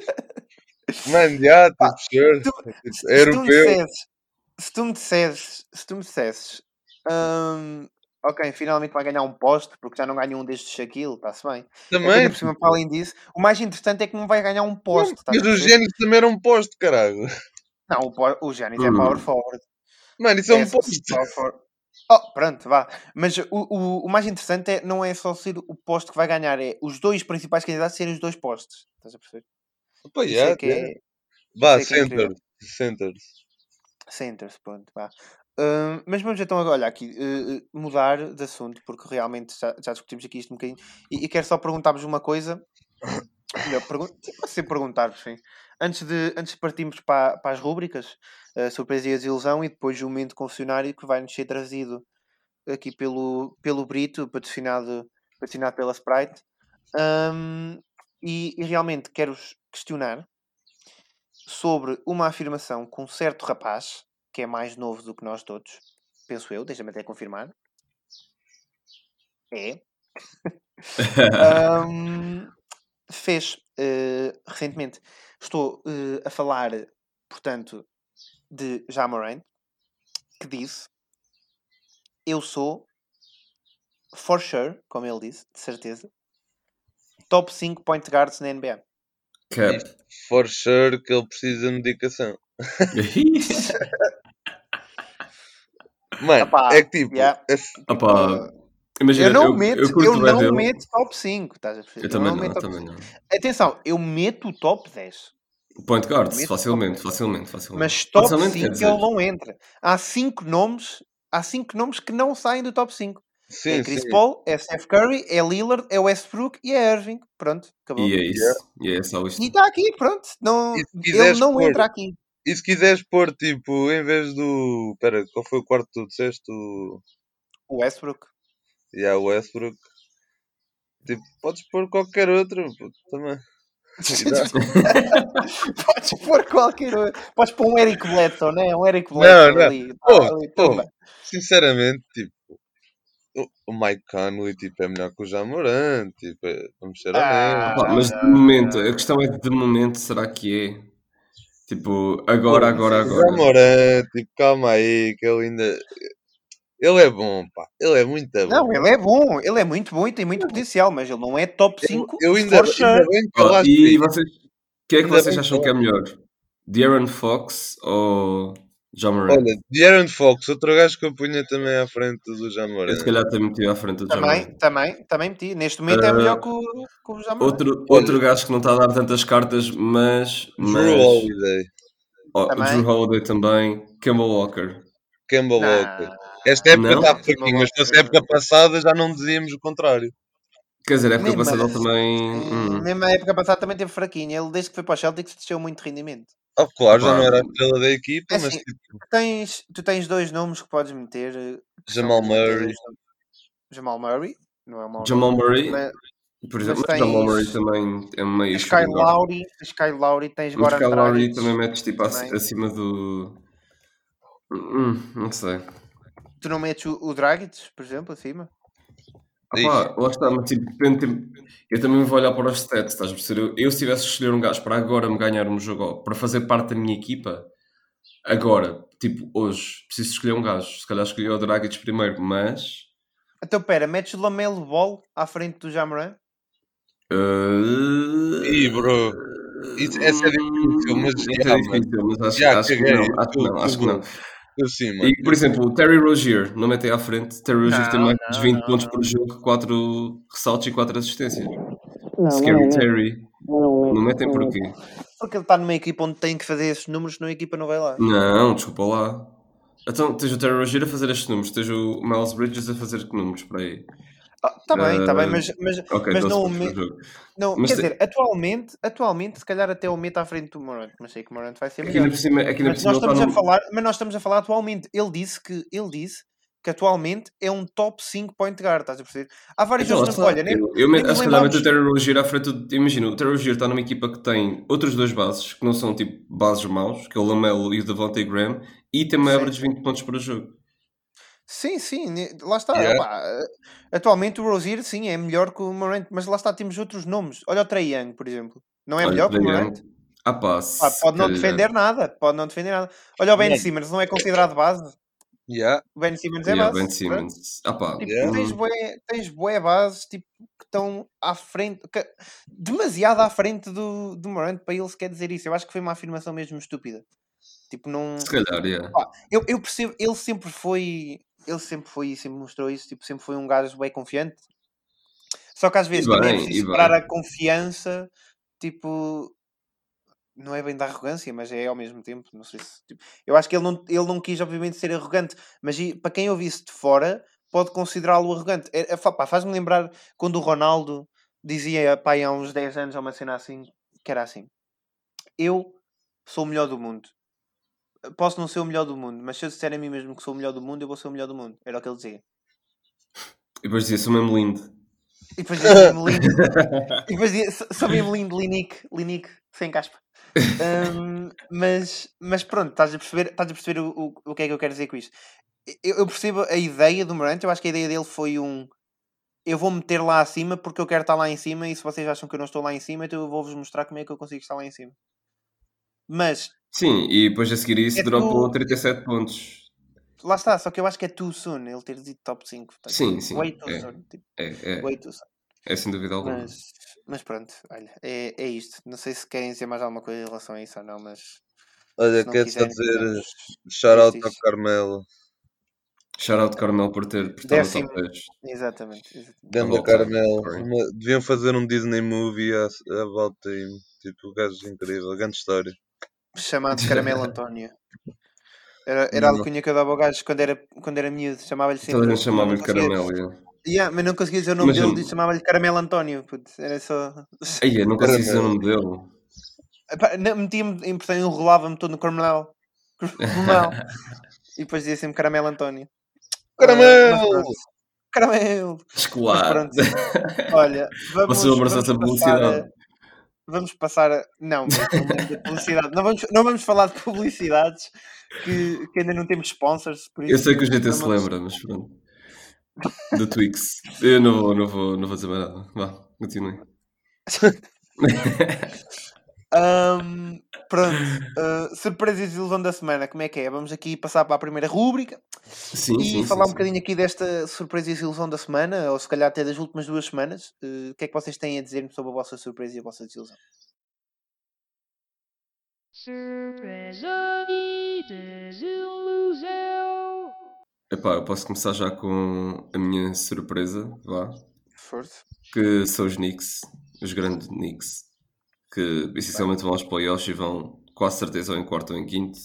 Mano, já, Pá, tipo, chora. tu- Tipo, Se, é se tu me europeu. dissesses, se tu me dissesses, se tu me dissesses, hum, ok, finalmente vai ganhar um poste, porque já não ganhou um destes Shaquille, está-se bem. É Também. por cima, para além disso, o mais interessante é que não vai ganhar um Não, poste, estás mas o? Giannis também era um posto, caralho. Não, o, o Giannis é power Hum. forward. Mano, isso é É um posto. Oh, pronto, vá. Mas o, o, o mais interessante é, não é só ser o posto que vai ganhar, é os dois principais candidatos serem os dois postes. Estás a perceber? Já, é que já. é Vá, isso é é centers. Centers. centers, pronto, vá. Hum, mas vamos então agora, olha aqui, eh, mudar de assunto, porque realmente já, já discutimos aqui isto um bocadinho, e, e quero só perguntar-vos uma coisa, melhor, pergun ser perguntar-vos, sim. Antes de, antes de partirmos para, para as rúbricas, a surpresa e a desilusão, e depois o momento confessionário que vai nos ser trazido aqui pelo, pelo Brito, patrocinado, patrocinado pela Sprite. Hum, e, e realmente quero-vos questionar sobre uma afirmação com um certo rapaz, que é mais novo do que nós todos, penso eu, deixa-me até confirmar. É. Ahm, fez eh, recentemente. Estou eh, a falar, portanto, de Jamoran, que disse: Eu sou, for sure, como ele disse, de certeza, top 5 point guards na NBA. Cap. For sure, que ele precisa de medicação. Mano, Epá, é que tipo, yeah. é- imagina, eu não eu, meto, eu eu, não dele. meto top 5, estás a perceber? Eu também não, meto eu top também não. Atenção, eu meto o top 10. Point guards, Meto facilmente, facilmente, facilmente. Mas top facilmente 5 quer ele não entra. Há 5 nomes, há 5 nomes que não saem do top 5. sim, é Chris sim. Paul, é Steph Curry, é Lillard, é Westbrook e é Irving. Pronto, acabou. E é isso. E é só isto. E está aqui, pronto. Não, ele não pôr- entra aqui. E se quiseres pôr, tipo, em vez do. Pera, qual foi o quarto que tu disseste? O. O Westbrook. Yeah, Westbrook. Tipo, podes pôr qualquer outro, puto, também. Podes pôr qualquer outro. Podes pôr um Eric Bledsoe, né? Um Eric Não, Bledsoe não. ali. Tá Pô, ali, sinceramente, tipo, o, o Mike Conley tipo, é melhor que o Jamoran, tipo, é- vamos ser Ah, honestos. Pá, mas de momento, a questão é de momento será que é? Tipo, agora, agora, O agora. Jamoran, tipo, calma aí, que ele ainda. Ele é bom, pá. Ele é muito bom. Não, ele é bom. Ele é muito bom e tem muito potencial, mas ele não é top 5 eu, eu ainda, ainda bem que Ó, falaste e disso. vocês, quem é que Ainda vocês acham que que é melhor? De'Aaron Fox ou Jamoran. Olha, De'Aaron Fox, outro gajo que eu punha também à frente do Jamoran. Eu se calhar também meti à frente do Também, Jamoran. também, também meti. Neste momento é Ah, melhor que o, que o Jamoran. Outro, outro gajo que não está a dar tantas cartas, mas. mas Drew Holiday, oh, o Também. Drew Holiday também. Campbell Walker. Kemba Não. Walker. Esta época Não? está fraquinho, mas se fosse a época passada já não dizíamos o contrário. Quer dizer, a época Mesmo passada também. hum. Mesmo a época passada também teve fraquinho. Ele, desde que foi para o Celtics, desceu muito de rendimento. Oh, claro, já não era a estrela da equipa, É mas assim, tipo, Tu tens, tu tens dois nomes que podes meter. eh, que Jamal Murray. Jamal Murray. Não é mau Jamal nome, Murray, mas por exemplo, mas Jamal Murray também é meio Sky. Lowry, Sky Lowry, tens Mas Goran Kyle Lowry também metes tipo também. acima do. Hum, não sei. Tu não metes o, o Dragic, por exemplo, acima? Ah, pá, lá está, mas tipo, depende, tipo, eu também vou olhar para os stats, estás a perceber? Eu, eu se tivesse que escolher um gajo para agora me ganhar um jogo, para fazer parte da minha equipa, agora, tipo, hoje, preciso escolher um gajo. Se calhar escolhi o Dragic primeiro, mas. Então, pera, metes o Lamelo Ball à frente do Jamoran? Uh... Ih, bro. Isso- essa é difícil, mas já, é difícil, mas acho, acho que não, acho que não, acho que não. Sim, mano. E, por exemplo, o Terry Rozier, não mete aí à frente. Terry Rozier tem mais de não, 20 não, pontos não. por jogo, 4 ressaltos e 4 assistências. Não, Scary não, Terry. não, não, Não metem não, porquê? Porque ele está numa equipa onde tem que fazer esses números, senão a equipa não vai lá. Não, desculpa lá. Então, tens o Terry Rozier a fazer estes números, tens o Miles Bridges a fazer que números para aí. Está bem, está bem, Uh, mas, mas, Ok, mas 12 não, me- não Mas quer tem- dizer, atualmente, atualmente, se calhar até o meto à frente do Morant, mas sei que o Morant vai ser Aqui melhor. por cima, aqui Mas nós ele estamos está a no... falar, mas nós estamos a falar atualmente. Ele disse que ele disse que atualmente é um top 5 point guard, estás a perceber? Há vários Então, lá jogadores, está. olha, nem, eu, eu nem se calhar meto o Terry Rozier à frente do... Imagina, o Terry Rozier está numa equipa que tem outros dois bases, que não são tipo bases maus, que é o Lamelo e o Devontae Graham, e tem uma average de 20 pontos por jogo. Sim, sim, lá está. Yeah. eh, atualmente o Rozier, sim, é melhor que o Morant, mas lá está, temos outros nomes. Olha o Trey Young, por exemplo. Não é Olha, melhor que o Trae Morant? Ah pá, se pode não defender nada, pode não defender nada. Olha o Ben Mano. Simmons, não é considerado base? Yeah. O Ben Simmons é Yeah, base. Ben Simmons. Ah pá, Tipo, Yeah. tens, bué, tens bué bases tipo, que estão à frente, que- demasiado à frente do, do Morant para ele sequer dizer isso. Eu acho que foi uma afirmação mesmo estúpida. Tipo, não. se calhar, yeah. Pá, eu, eu percebo, ele sempre foi. Ele sempre foi e sempre mostrou isso. Tipo, sempre foi um gajo bem confiante. Só que às vezes também é bem, preciso e separar bem. a confiança. Tipo, não é bem da arrogância, mas é ao mesmo tempo. Não sei se. tipo, eu acho que ele não, ele não quis, obviamente, ser arrogante, mas para quem ouve isso de fora, pode considerá-lo arrogante. É, é, Faz-me lembrar quando o Ronaldo dizia pá, há uns 10 anos ou uma cena assim, que era assim: Eu sou o melhor do mundo. Posso não ser o melhor do mundo, mas se eu disser a mim mesmo que sou o melhor do mundo, eu vou ser o melhor do mundo. Era o que ele dizia. E depois dizia, sou mesmo lindo. E depois dizia mesmo lindo. e depois dizia, "Sou- sou mesmo lindo, Linique, Linique, sem caspa. Hum, mas, mas pronto, estás a perceber, estás a perceber o, o, o que é que eu quero dizer com isto. Eu, eu percebo a ideia do Morant, eu acho que a ideia dele foi um eu vou meter lá acima porque eu quero estar lá em cima e se vocês acham que eu não estou lá em cima, então eu vou-vos mostrar como é que eu consigo estar lá em cima. Mas Sim, e depois a seguir isso É dropou tu- 37 pontos. lá está, só que eu acho que é too soon ele ter dito top 5. tá? Sim, sim, Way too é. soon. Tipo, É, é, way too soon. é sem dúvida alguma. Mas, mas pronto, olha, é, é isto. Não sei se querem dizer mais alguma coisa em relação a isso ou não, mas Olha, quero só quiserem, dizer podemos- shout out ao. Carmelo. Shout out Carmel por ter por estar no top 10. Exatamente. exatamente. Ganda volta, Carmelo. Uma- deviam fazer um Disney movie a- about him. Tipo, o gajo incrível, grande história. Chamado Caramelo António. Era, era a alcunha que eu dava ao gajo quando era, quando era miúdo, chamava-lhe sempre. Toda a gente mas chamava-lhe não conseguia- Caramel. yeah. Mas não conseguia dizer o nome Imagina- dele e chamava-lhe Caramelo António. puto, Era só. Aí, eu não consigo dizer o nome dele. Metia-me, em portanto, enrolava-me todo no Caramelo. Caramelo. e depois dizia sempre Caramelo António. Ah, Caramelo! pronto. Caramelo! Escolar. Olha, vamos, Você abraçou essa publicidade. Vamos passar a. Não, mas publicidade. Não vamos, não vamos falar de publicidades que, que ainda não temos sponsors. Por isso, Eu sei que o GT se vamos- lembra, mas pronto. Do Twix. Eu não vou, não vou, não vou dizer mais nada. Vá, continue. Ahm, pronto, ah, surpresa e desilusão da semana, como é que é? Vamos aqui passar para a primeira rúbrica Sim, e sim, falar sim, um bocadinho aqui desta surpresa e desilusão da semana, ou se calhar até das últimas duas semanas. Uh, o que é que vocês têm a dizer-me sobre a vossa surpresa e a vossa desilusão? Surpresa e desilusão. Epá, eu posso começar já com a minha surpresa, vá. Força. Que são os Knicks, os grandes Knicks, que essencialmente vão aos playoffs e vão quase certeza ou em quarto ou em quinto.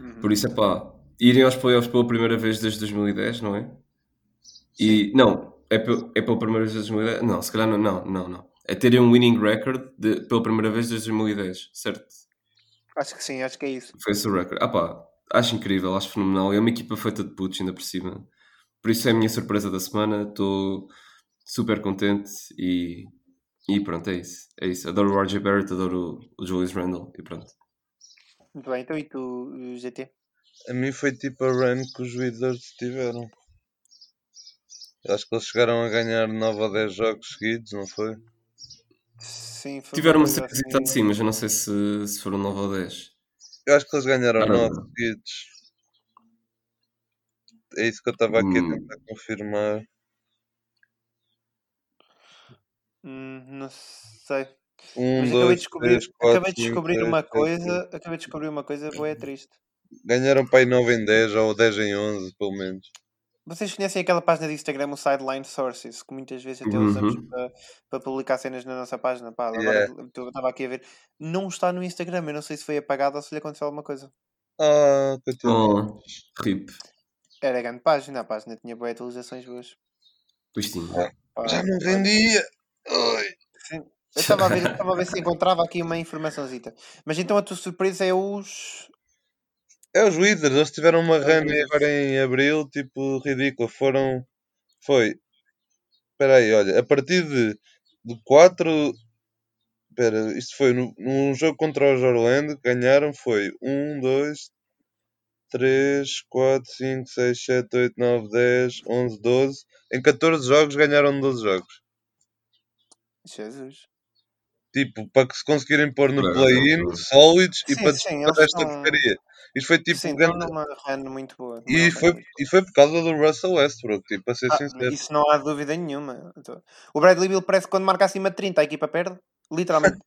Uhum. Por isso, epá, irem aos playoffs pela primeira vez desde 2010, não é? E, não, é, pel- é pela primeira vez desde 2010? Não, se calhar não, não, não. não. É terem um winning record de- pela primeira vez desde 2010, certo? Acho que sim, acho que é isso. Foi esse o record. Ah pá, acho incrível, acho fenomenal. É uma equipa feita de putos ainda por cima. Por isso é a minha surpresa da semana. Estou super contente e, e pronto, é isso. É isso. Adoro o RJ Barrett, adoro o, Julius Randle e pronto. Muito bem, então e tu, GT? A mim foi tipo a run que os Wizards tiveram. Eu Acho que eles chegaram a ganhar 9 ou 10 jogos seguidos, não foi? Sim, foi Tiveram uma série assim, mas eu não sei se, se foram 9 ou 10. Eu acho que eles ganharam não. 9 seguidos. É isso que eu estava aqui a Hum. tentar confirmar. Hum, não sei. Um, Mas acabei dois, de descobrir, três, quatro, acabei de cinco, descobrir seis, uma sete, coisa, oito. acabei de descobrir uma coisa boa é triste. Ganharam para aí 9 em 10 ou 10 em 11, pelo menos. Vocês conhecem aquela página de Instagram, o Sideline Sources, que muitas vezes até Uhum. usamos para, para publicar cenas na nossa página. Pá, agora Yeah. eu estava aqui a ver. Não está no Instagram, eu não sei se foi apagado ou se lhe aconteceu alguma coisa. Ah. Oh, rip. Era grande página, a página tinha boas atualizações boas. Pois sim. Pá, Já não olha, sim. Eu estava a ver, estava a ver se encontrava aqui uma informaçãozita. Mas então a tua surpresa é os. É os Wizards, eles tiveram uma Os run agora em abril, tipo, ridícula. Foram. Foi. Espera aí, olha, a partir de, de 4. Espera, isto foi no, num jogo contra os Orlando, ganharam, foi 1, 2, 3, 4, 5, 6, 7, 8, 9, 10, 11, 12. Em 14 jogos ganharam 12 jogos. Jesus. Tipo, para que se conseguirem pôr no play-in, sólidos e para disputar esta porcaria. Isto foi tipo. Sim, grande- numa run muito boa. E foi, e foi por causa do Russell Westbrook, tipo, para ser Ah, sincero. isso não há dúvida nenhuma. Então, O Bradley Bill parece que quando marca acima de 30 a equipa perde, literalmente.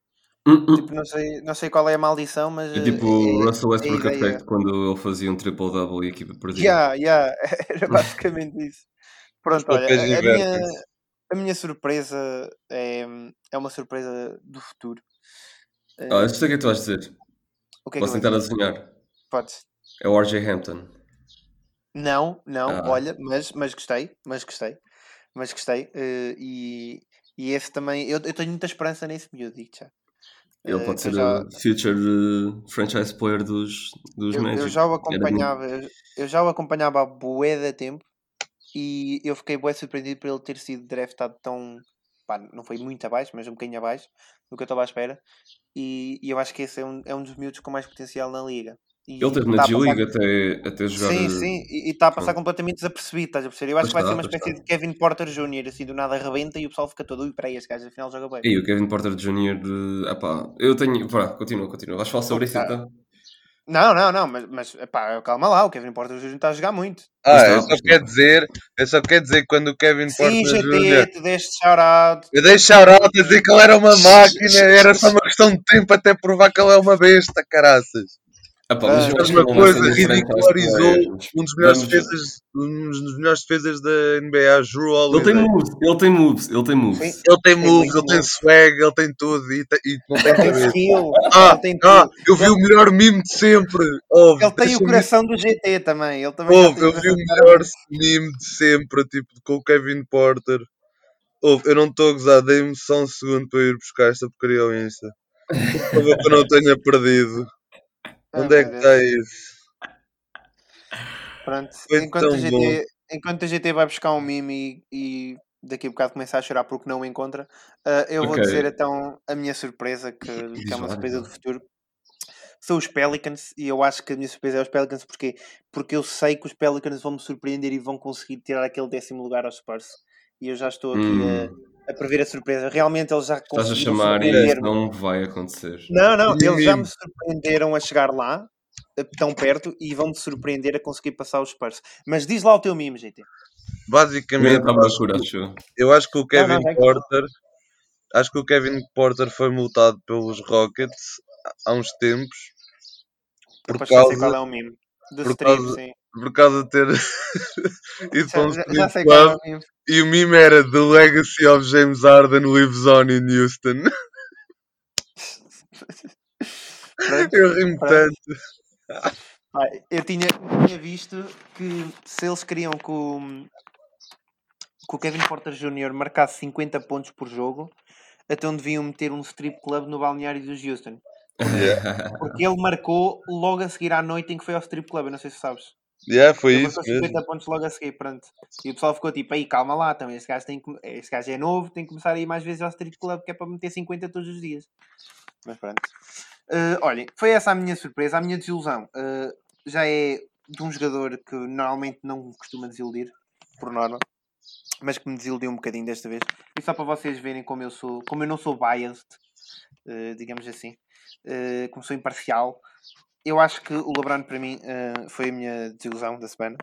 Hum, hum. tipo, não, sei, não sei qual é a maldição, mas. É tipo eh, o é- Russell Westbrook é. Effect quando ele fazia um triple-double e a equipa perdia. Yeah, yeah, era basicamente isso. Pronto, olha, a, a minha. A minha surpresa é, é uma surpresa do futuro. Eh, Ah, eu sei o que é que tu vais dizer. o que é que Posso vou tentar dizer? adivinhar. Podes. É o RJ Hampton. Não, não, Ah. olha, mas, mas gostei, mas gostei, mas gostei. eh, e, e esse também, eu, eu tenho muita esperança nesse miúdo, digo já. Ele Eh, pode que eu ser já- o future eh, franchise player dos, dos Eu, Magic. eu já o Era acompanhava, eu, eu já o acompanhava há bué de tempo e eu fiquei bué surpreendido por ele ter sido draftado tão, pá, não foi muito abaixo, mas um bocadinho abaixo do que eu estava à espera. E, e eu acho que esse é um, é um dos miúdos com mais potencial na liga. E Ele teve tá na G-League passar- até, até jogar. Sim, eh, sim, e está a passar pronto. completamente desapercebido, estás a perceber? Eu acho Pois que vai ser está, uma pois espécie de Kevin Porter Jr., assim do nada rebenta e o pessoal fica todo, ui, peraí, este gajo afinal joga bem. E o Kevin Porter Jr. de. Ah pá, eu tenho. Pá, continua, continua. Vais falar sobre isso então? Não, não, não, mas, mas pá, calma lá, o Kevin Porter Jr. está a jogar muito. Ah, eu só quero dizer, eu só quero dizer que quando o Kevin Sim, Porter GT, Jr. tu deste shout-out. Eu dei shout-out a dizer que ele era uma máquina, era só uma questão de tempo até provar que ele é uma besta, caraças. Ah pá, mas Ah, acho que uma coisa, ridicularizou um dos melhores vamos- defesas, um dos melhores defesas da NBA, Drew Ele tem Holiday. moves, ele tem moves, ele tem moves. Sim. Ele tem moves, ele tem swag, ele tem tudo e, te- e não tem Ele tem cabeça. skill, Ah, ele tem ah, eu vi o melhor meme de sempre. Ouve, Ele tem o coração do GT também. Ele também tem eu vi o melhor meme de sempre, tipo, com o Kevin Porter. Ouve, eu não estou a gozar, dei-me só um segundo para eu ir buscar esta porcaria ao Insta. Favor, que eu não tenha perdido. Ah, Onde é que está isso? Pronto. Foi Enquanto a, GT, enquanto a GT vai buscar um meme e, e daqui a bocado começa a chorar porque não o encontra, ah, eu vou Ok. dizer então a minha surpresa, que, que é uma surpresa do futuro. São os Pelicans e eu acho que a minha surpresa é os Pelicans porque, porque eu sei que os Pelicans vão me surpreender e vão conseguir tirar aquele décimo lugar aos Spurs. E eu já estou aqui Hum. a, a prever a surpresa. Realmente eles já Estás a conseguiram chamar e isso não vai acontecer. Não, não, eles já me surpreenderam a chegar lá, eh, tão perto, e vão-me surpreender a conseguir passar os Spurs. Mas diz lá o teu mimo, GT. Basicamente, eu acho, procura, acho eu. acho que o Kevin não, que- Porter. Acho que o Kevin Porter foi multado pelos Rockets há uns tempos. Por causa, qual é o mimo. Do por strip, causa- sim. Por causa de ter ido para um já, sei qual é club o e o meme era The Legacy of James Harden lives on in Houston. Eu rimo tanto. Eu tinha, tinha visto que se eles queriam que o, que o Kevin Porter Jr. marcasse 50 pontos por jogo, então deviam meter um strip club no balneário dos Houston. Porque ele marcou logo a seguir à noite em que foi ao strip club, eu não sei se sabes. Yeah, foi Ele isso marcou mesmo. 50 pontos logo a seguir, pronto. E o pessoal ficou tipo, aí calma lá, também esse gajo, tem que, esse gajo é novo, tem que começar a ir mais vezes ao strip club, que é para meter 50 todos os dias. Mas pronto. Eh, olhem, foi essa a minha surpresa, a minha desilusão. Eh, já é de um jogador que normalmente não costuma desiludir, por norma, mas que me desiludiu um bocadinho desta vez. E só para vocês verem como eu sou, como eu não sou biased, eh, digamos assim, como sou imparcial, eu acho que o LeBron para mim eh, foi a minha desilusão da semana.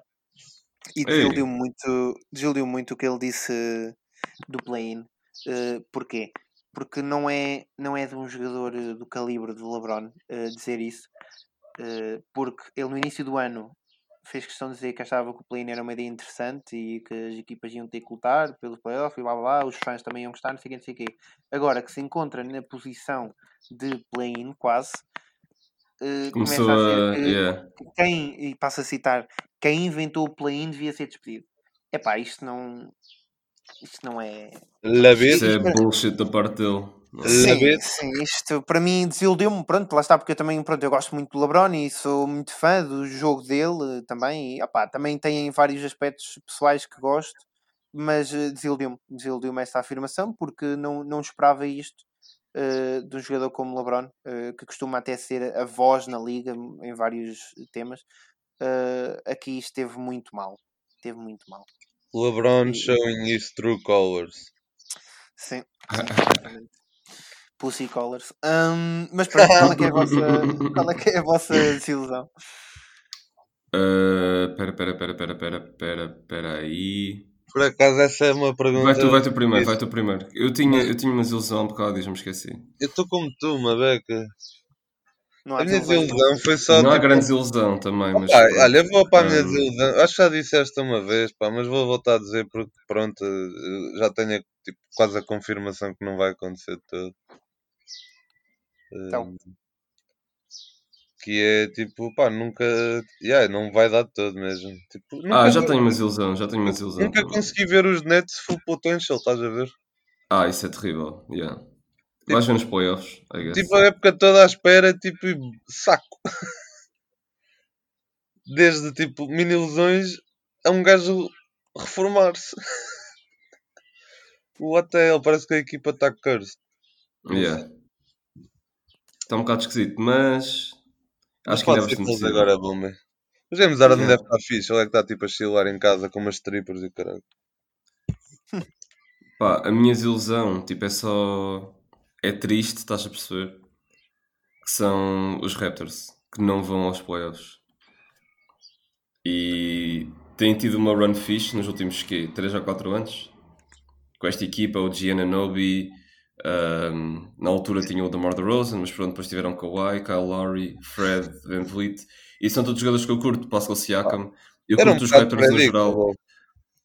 E desiludiu muito, desiludiu muito o que ele disse do play-in. Eh, porquê? Porque não é, não é de um jogador eh, do calibre do LeBron eh, dizer isso. Porque ele no início do ano fez questão de dizer que achava que o play-in era uma ideia interessante e que as equipas iam ter que lutar pelos playoffs e blá blá blá, os fãs também iam gostar, não sei o que, não sei o quê. Agora que se encontra na posição de play-in quase, eh, Começou começa a dizer que Yeah. quem, e passo a citar, quem inventou o play-in devia ser despedido. Epá, isto não. Isto não é. La Isso vez. é bullshit da parte dele. Sim. Sim, isto para mim desiludiu-me, pronto, lá está, porque eu também, pronto, eu gosto muito do LeBron e sou muito fã do jogo dele eh, também, e opá, também tem vários aspectos pessoais que gosto, mas eh, desiludiu-me, desiludiu-me esta afirmação, porque não, não esperava isto eh, de um jogador como LeBron, eh, que costuma até ser a voz na liga em vários temas, eh, aqui esteve muito mal, esteve muito mal. LeBron showing his true colors. Sim. Pussy Collars. Hum, mas pronto, qual é, que é a vossa, qual é que é a vossa desilusão? Uh, Pera, pera, pera, pera, pera, pera, pera aí. Por acaso, essa é uma pergunta. Vai tu, vai tu primeiro, vai tu primeiro. Eu tinha, eu tinha uma ilusão um bocado disso, me esqueci. Eu estou como tu, uma beca. Não A minha desilusão foi só. Não há tipo, grande ilusão também, mas. Pronto. olha, eu vou para a minha Hum. desilusão. Acho que já disse esta uma vez, pá, mas vou voltar a dizer porque, pronto, já tenho tipo, quase a confirmação que não vai acontecer de todo. Então. Eh, Que é tipo, pá, nunca. Yeah, não vai dar todo mesmo. Tipo, nunca, Ah, já tenho uma desilusão, já tenho uma desilusão. nunca também. consegui ver os Nets full potential, estás a ver? Ah, isso é terrível. Yeah. Vais ver nos playoffs, I guess. Tipo, a época toda à espera, tipo, saco. Desde, tipo, mini ilusões a um gajo reformar-se. O hotel, parece que a equipa está cursed. Yeah. Está um bocado esquisito, mas. Mas Acho que ainda é bastante agora bombem. O James Harden Yeah. deve estar fixe. Ele é que está, tipo, a chilar em casa com umas strippers e caralho. Pá, a minha desilusão, tipo, é só. É triste, estás a perceber? Que são os Raptors que não vão aos playoffs. E têm tido uma run fixe nos últimos quê? 3 ou 4 anos? Com esta equipa, o Giannobi, um, na altura tinha o DeMar DeRozan, mas pronto, depois tiveram Kawhi, Kyle Lowry, Fred, Van Vliet. E são todos jogadores que eu curto, Pascal Siakam. Eu Era um curto os bocado Raptors no geral.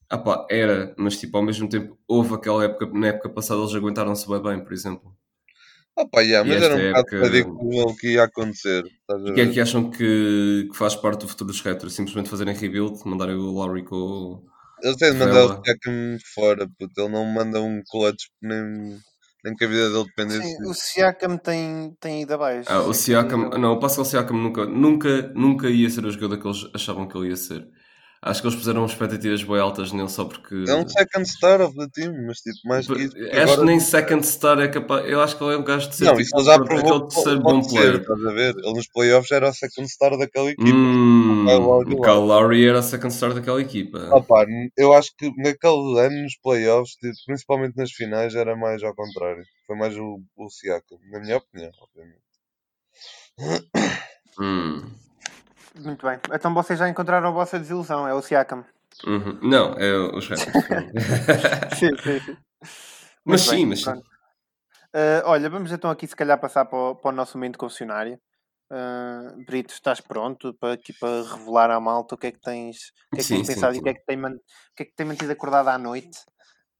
Ah pá, era, mas tipo, ao mesmo tempo, houve aquela época, na época passada eles aguentaram-se bem bem, por exemplo. Ah pá, yeah, mas era um bocado época- o que ia acontecer. O que é que acham que, que faz parte do futuro dos Raptors? Simplesmente fazerem rebuild, mandarem o Lowry com o... Eles têm de mandar o. Siakam fora, puto. Ele não manda um clutch nem, nem que a vida dele dependesse Sim, o. Siakam tem, tem ido abaixo. Ah, o Siakam, não, o Pascal Siakam nunca, nunca, nunca ia ser o jogador que eles achavam que ele ia ser. Acho que eles puseram expectativas bem altas nele só porque... É um second star of the team, mas tipo, mais que isso. Acho agora- que nem second star é capaz. Eu acho que ele é um gajo de ser Não, tipo, isso já provou aquele que terceiro pode bom ser, player. estás a ver? Ele nos playoffs era o second star daquela equipa. Hum, o. Kyle Lowry era a second star daquela equipa. Ah pá, eu acho que naquele ano nos playoffs, tipo, principalmente nas finais, era mais ao contrário. Foi mais o, o Siakam, na minha opinião, obviamente. Hum, Muito bem. Então vocês já encontraram a vossa desilusão, é o Siakam. uhum. Não, é os Raptors. sim, sim, sim. mas sim, mas sim. Ah, olha, vamos então aqui se calhar passar para o, para o nosso momento confessionário. Uh, Brito, estás pronto para, aqui, para revelar à malta o que é que tens, o que é que Sim, tens sim, pensado e sim. o que é que tem, o que é que tem mantido acordado à noite?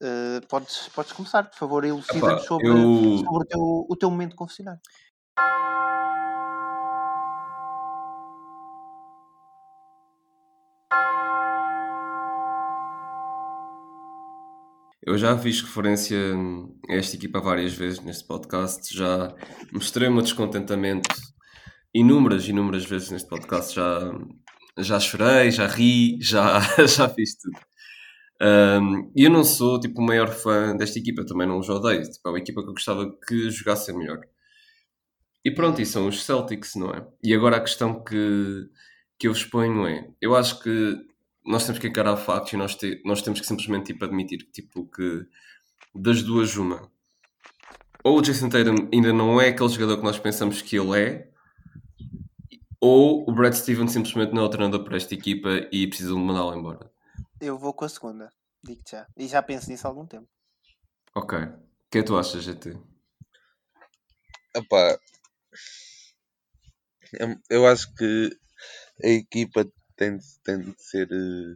Uh, podes, podes começar, por favor, elucida-nos sobre, eu. sobre o, teu, o teu momento confessionário. Eu já fiz referência a esta equipa várias vezes neste podcast, já mostrei o meu descontentamento inúmeras, inúmeras vezes neste podcast, já, já chorei, já ri, já, já fiz tudo. Um, eu não sou tipo o maior fã desta equipa, também não os odeio, tipo, é uma equipa que eu gostava que jogasse melhor. E pronto, e são os Celtics, não é? E agora a questão que, que eu vos ponho é: eu acho que nós temos que encarar factos e nós, te- nós temos que simplesmente tipo, admitir que, tipo, que das duas, uma, ou o Jason Tatum ainda não é aquele jogador que nós pensamos que ele é, ou o Brad Stevens simplesmente não é o treinador para esta equipa e precisam de mandá-lo embora. Eu vou com a segunda, digo-te já. E já penso nisso há algum tempo. Ok. O que é que tu achas, GT? Epá, eu- eu acho que a equipa tem, de- tem de ser eh,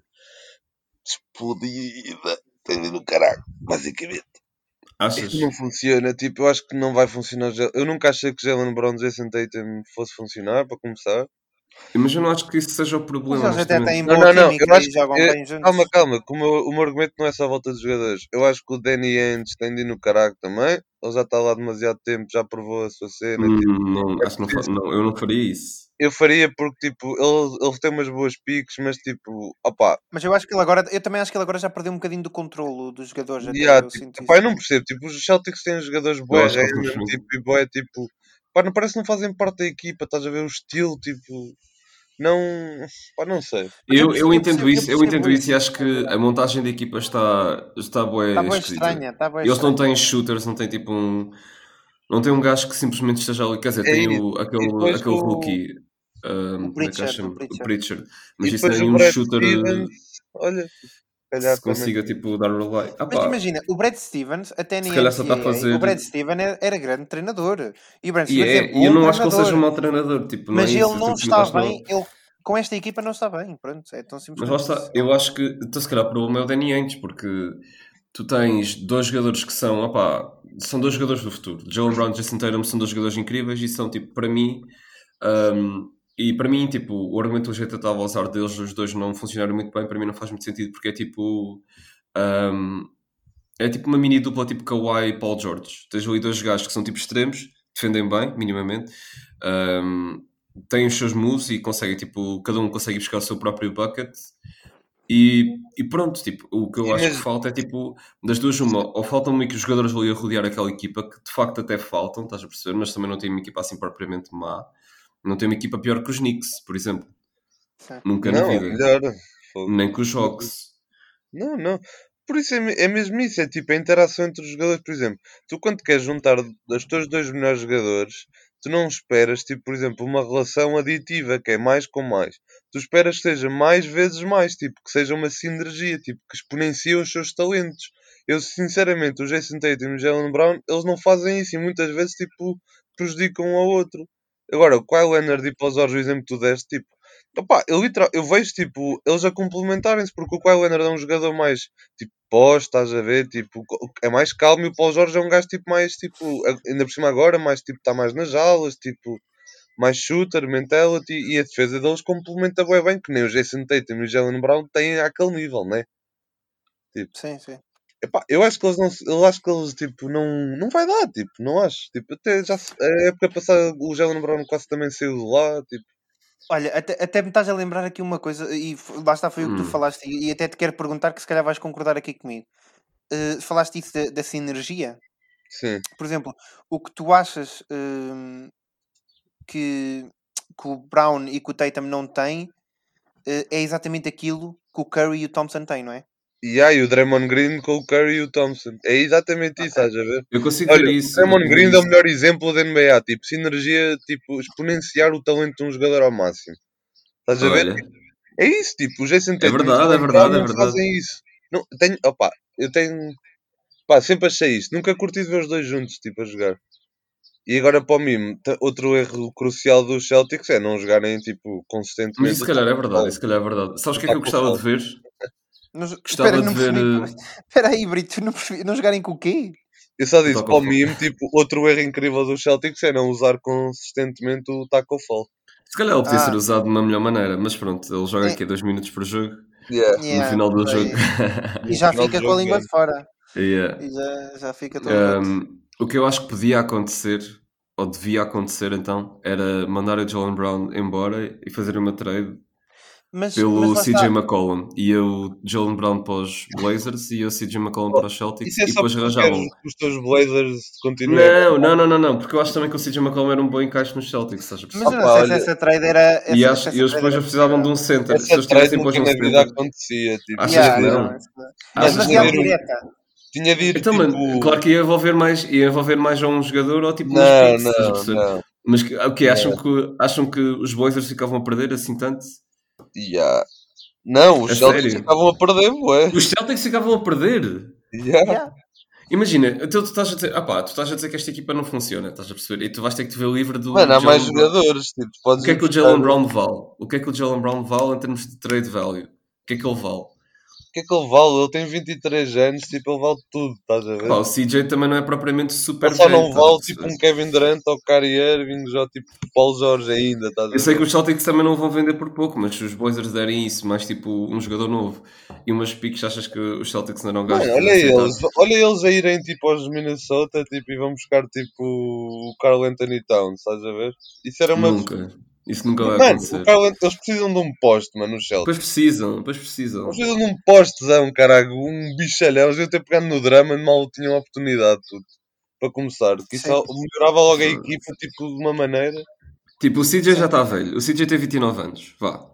explodida. Tem de ir no caralho, basicamente. Achas? Isto não funciona, tipo, eu acho que não vai funcionar. Eu nunca achei que Jalen Brown, Jason Tatum fosse funcionar, para começar. Mas eu não acho que isso seja o Mas problema. eles até têm Não, não, não, eu acho e jogam que- bem juntos. Calma, calma, que o meu, o meu argumento não é só a volta dos jogadores. Eu acho que o Danny Ainge tem de ir no caralho também. Ele já está lá demasiado tempo, já provou a sua cena. Hum, tipo, não, acho que não, fa- não, eu não faria isso. eu faria porque, tipo, ele, ele tem umas boas piques, mas, tipo, opá, Mas eu acho que ele agora, eu também acho que ele agora já perdeu um bocadinho do controlo dos jogadores. Até, yeah, eu tipo, sinto opá, eu não percebo. Tipo, os Celtics têm jogadores acho random, não- tipo, e bué, tipo, pá, não parece que não fazem parte da equipa, estás a ver o estilo, tipo, não, pá, não sei. Eu Eu, entendo isso, eu entendo isso e acho que a montagem da equipa está, está bué Está bem estranha, está bem Eles não têm shooters, não têm tipo um. Não tem um gajo que simplesmente esteja ali. Quer dizer, É tem aquele, aquele o- rookie. um, O como é Pritchard, chama? o Pritchard. O Pritchard. Mas E isso o um shooter Stevens, olha, calhar se também. consiga tipo, dar o relay. Ah, Mas pá, imagina, o Brad Stevens, até está a NCAA, fazer- o Brad Stevens era, grande treinador. E o Brad e é, é, e eu não acho que ele seja um mau treinador. Tipo, não é Mas isso, ele não simplesmente está bem, ele, com esta equipa não está bem. Pronto, é tão simples Mas lá está, isso. eu acho que, então se calhar o problema é o Danny Ainge, porque tu tens dois jogadores que são, opá, são dois jogadores do futuro. Jalen Brown e Jason Tatum são dois jogadores incríveis e são, tipo, para mim, um, e para mim, tipo, o argumento que o jeito estava a usar deles, os dois não funcionaram muito bem, para mim não faz muito sentido, porque é tipo, um, é tipo uma mini dupla tipo Kawhi e Paul George. Tens ali dois gajos que são tipo extremos, defendem bem, minimamente, um, têm os seus moves e conseguem, tipo, cada um consegue buscar o seu próprio bucket. E, e pronto, tipo, o que eu Sim, acho que falta é tipo, das duas, uma, ou faltam meio que os jogadores ali a rodear aquela equipa, que de facto até faltam, estás a perceber, mas também não tem uma equipa assim propriamente má. Não tem uma equipa pior que os Knicks, por exemplo. Sim. Nunca na Não, vida. melhor. Nem com os Hawks. Não, não. Por isso é, é mesmo isso, é tipo a interação entre os jogadores, por exemplo, tu quando queres juntar os teus dois melhores jogadores, tu não esperas, tipo, por exemplo, uma relação aditiva, que é mais com mais. Tu esperas que seja mais vezes mais, tipo, que seja uma sinergia, tipo, que exponencia os seus talentos. Eu, sinceramente, o Jason Tatum e o Jalen Brown, eles não fazem isso e muitas vezes, tipo, prejudicam um ao outro. Agora, o Kyle Leonard e George, o exemplo que tu deste, tipo, opá, eu, eu vejo, tipo, eles a complementarem-se, porque o Kyle Leonard é um jogador mais, tipo, pós, estás a ver, tipo, é mais calmo e o Paul George é um gajo, tipo, mais, tipo, ainda por cima agora, mais, tipo, está mais nas aulas, tipo, mais shooter, mentality, e a defesa deles complementa bem bem, que nem o Jason Tatum e o Jalen Brown têm àquele nível, né? Sim, sim. Epá, eu acho que eles não, eu acho que eles, tipo, não, não vai dar, tipo, não acho, tipo, até já, a época passada o Jalen Brown quase também saiu de lá, tipo, Olha, até, até me estás a lembrar aqui uma coisa, e lá está, foi o que tu Hum. falaste, e, e até te quero perguntar que se calhar vais concordar aqui comigo. Eh, falaste isso da, da sinergia. sim. Por exemplo, o que tu achas hum, que, que o Brown e que o Tatum não têm eh, é exatamente aquilo que o Curry e o Thompson têm, não é? E aí o Draymond Green com o Curry e o Thompson. É exatamente isso, estás a ver? Eu consigo Olha, ver o isso. Draymond Green é vejo o melhor exemplo da NBA, tipo, sinergia, tipo, exponenciar o talento de um jogador ao máximo. Estás a ver? É isso, tipo, o Jason Tatum e o verdade, é verdade, é verdade. fazem isso. Não, tenho, opa, eu tenho, pá, sempre achei isso. Nunca curti ver os dois juntos, tipo, a jogar. E agora para o mime, t- outro erro crucial dos Celtics é não jogarem tipo consistentemente. Mas isso se calhar é verdade, isso se calhar é verdade. Sabes o que é que eu gostava de ver? Não, Gostava espera, de ver. percebi. eh, Espera aí, Brito, não, percebi, não jogarem com o quê? Eu só disse Taco para o Fall. mime, tipo, outro erro incrível dos Celtics é não usar consistentemente o Taco Fall. Se calhar ele podia Ah. ser usado de uma melhor maneira, mas pronto, ele joga É. aqui dois minutos por jogo. Yeah. No final do jogo. E já fica com a língua de fora. Yeah. E já, já fica todo. Um, o que eu acho que podia acontecer, ou devia acontecer então, era mandar o Jalen Brown embora e fazer uma trade Mas, pelo mas CJ. McCollum. E eu, Jalen Brown para os Blazers e eu, CJ McCollum para os Celtics. Isso é E depois arranjavam. os teus Blazers continuem. Não, não, não, não, não, porque eu acho também que o CJ McCollum era um bom encaixe nos Celtics, estás a Mas eu não Opa, sei se olha, essa trade era. E, acho, essa e Blazers era precisavam de um center. Se Essa eles trade tivessem depois um center. acontecia. Tipo, Achas que não? não, isso- Achas Mas não? direta. Tinha de ir Então, tipo. mano, claro que ia envolver mais, ia envolver mais a um jogador ou tipo Não, não, não. Mas o que acham Não. que acham que os Blazers ficavam a perder assim tanto? Yeah. Não, os A Celtics sério? estavam a perder, ué. Os Celtics ficavam a perder. Yeah. Yeah. Imagina, então tu estás a dizer, ah pá, tu estás a dizer que esta equipa não funciona, estás a perceber? E tu vais ter que te ver livre do. Mano, há mais Brown. jogadores. Tipo, podes O que é que o Jalen Brown vale? O que é que o Jalen Brown vale em termos de trade value? O que é que ele vale? O que é que ele vale? Ele tem 23 anos, tipo, ele vale tudo, estás a ver? Pá, o CJ também não é propriamente super Ele só não a vale perceber? tipo um Kevin Durant ou Kyrie Irving, já tipo Paulo Jorge ainda, estás a Eu sei ver? que os Celtics também não vão vender por pouco, mas se os Blazers derem isso, mais tipo um jogador novo e umas piques, achas que os Celtics não gajos Mano, de olha aceitar? eles, olha eles a irem tipo aos Minnesota tipo, e vão buscar tipo o Carl Anthony Towns, estás a ver? Isso era uma. Nunca. Isso nunca vai Mano, acontecer. An- eles precisam de um poste, mano, os Celtics. Depois precisam, depois precisam. Eles precisam de um postezão, caralho, um bichalhão. Eles iam ter pegado no drama, mal tinham a oportunidade, tudo. Para começar, que isso Sim. melhorava logo a equipa, tipo, de uma maneira. Tipo, o CJ já está velho. O CJ tem 29 anos. Vá.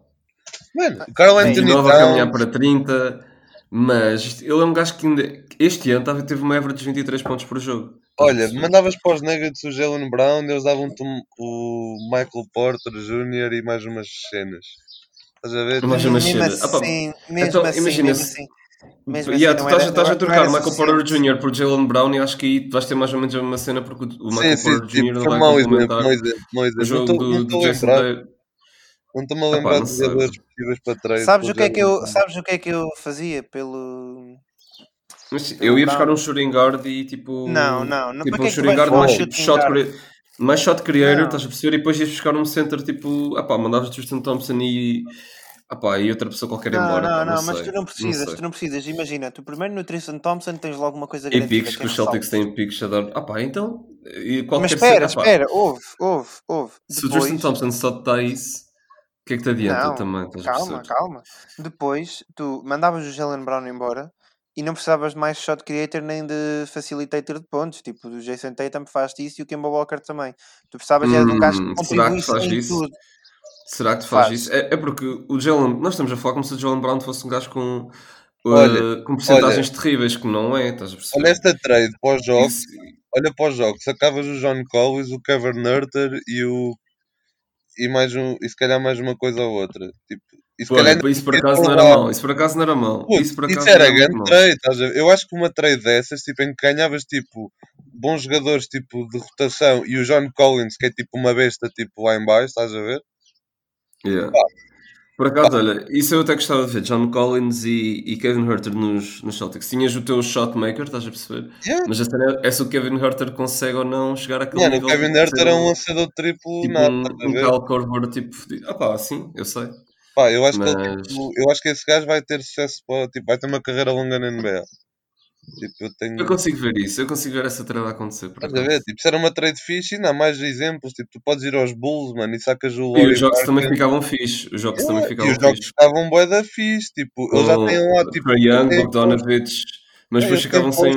Mano, o Carl Anthony 29 a caminhar Towns. para 30. Mas ele é um gajo que ainda. Este ano tava- teve uma average de 23 pontos por jogo. Olha, mandavas para os Nuggets o Jalen Brown, eles davam-te um- o Michael Porter Jr. e mais umas cenas. Estás a ver? Mais umas cenas. Ah, pá, assim, mesmo então, assim, imagina mesmo assim. Mesmo Yeah, assim, tu estás, era- estás a trocar o Michael Porter. Jr. por Jalen Brown e acho que aí vais ter mais ou menos a mesma cena porque o Michael Sim, sim, Porter Jr. tipo, não vai complementar o jogo do, não do Jason Tatum. Não estou-me a lembrar não de jogadores possíveis para trás. Sabes o que é que eu, sabes o que é que eu fazia pelo Mas eu Jalen ia buscar um shooting guard e tipo. Não, não, não, Tipo um é que tu shooting vais guard buscar mais um tipo shooting shot, guard? crea- mais shot creator, Não. estás a perceber? E depois ias buscar um center tipo. Ah pá, mandavas Tristan Thompson e. Ah pá, e outra pessoa qualquer Não, embora. não, pá, não, não mas sei, tu não precisas, sei. tu não precisas. Imagina, tu primeiro no Tristan Thompson tens logo uma coisa E garantida. picks, que que é os Celtics têm picks a dar. Ah pá, então. E qualquer Mas espera, pá, espera, ouve, ouve, ouve. Se o Tristan Depois, Thompson só te dá isso, que é que te adianta Não, também? Calma, calma. Depois, tu mandavas o Jalen Brown embora e não precisavas de mais shot creator nem de facilitator de pontos. Tipo, o Jason Tatum faz isso e o Kemba Walker também. Tu precisavas é de um gajo que Hum, será que contribuísse em isso? tudo. Será que te faz, Faz. isso? É, é porque o Jalen. Nós estamos a falar como se o Jalen Brown fosse um gajo com. uh, Olha, com porcentagens terríveis, que não é, estás a perceber? Olha esta trade para os jogos, Isso- olha para os jogos, sacavas o John Collins, o Kevin Nurter e o e mais um, e se calhar mais uma coisa ou outra. Tipo, e se Olha, calhar isso por acaso não era lá- mau. Isso por acaso não era mau. Putz, Isso por isso acaso era não era grande trade? Eu acho que uma trade dessas, tipo, em que ganhavas tipo bons jogadores tipo de rotação e o John Collins, que é tipo uma besta tipo lá em baixo, estás a ver? Yeah. Por acaso, olha, isso eu até gostava de ver. John Collins e, e Kevin Herter nos, nos Celtics. Tinhas o teu shot maker, estás a perceber? Yeah. Mas a cena é se o Kevin Herter consegue ou não chegar àquele o nível. Kevin de Nurter ser é um lançador triplo Tipo nada, um, um ver? Kyle Korver, tipo. Ah pá, sim, eu sei. Pá, eu acho que ele, Mas- tipo, eu acho que esse gajo vai ter sucesso, para, tipo, vai ter uma carreira longa na NBA. Tipo, eu tenho. Eu consigo ver isso, eu consigo ver essa trade acontecer. Estás a ver? Tipo, se era uma trade fixe, ainda há mais exemplos. Tipo, tu podes ir aos Bulls, mano, e sacas o E os jogos também ficavam fixe. Os jogos também E ficavam os jogos fixe. estavam bué da fixe. Tipo, eles já têm lá, tipo... Trae Young, Bogdanovich, mas depois ficavam sem.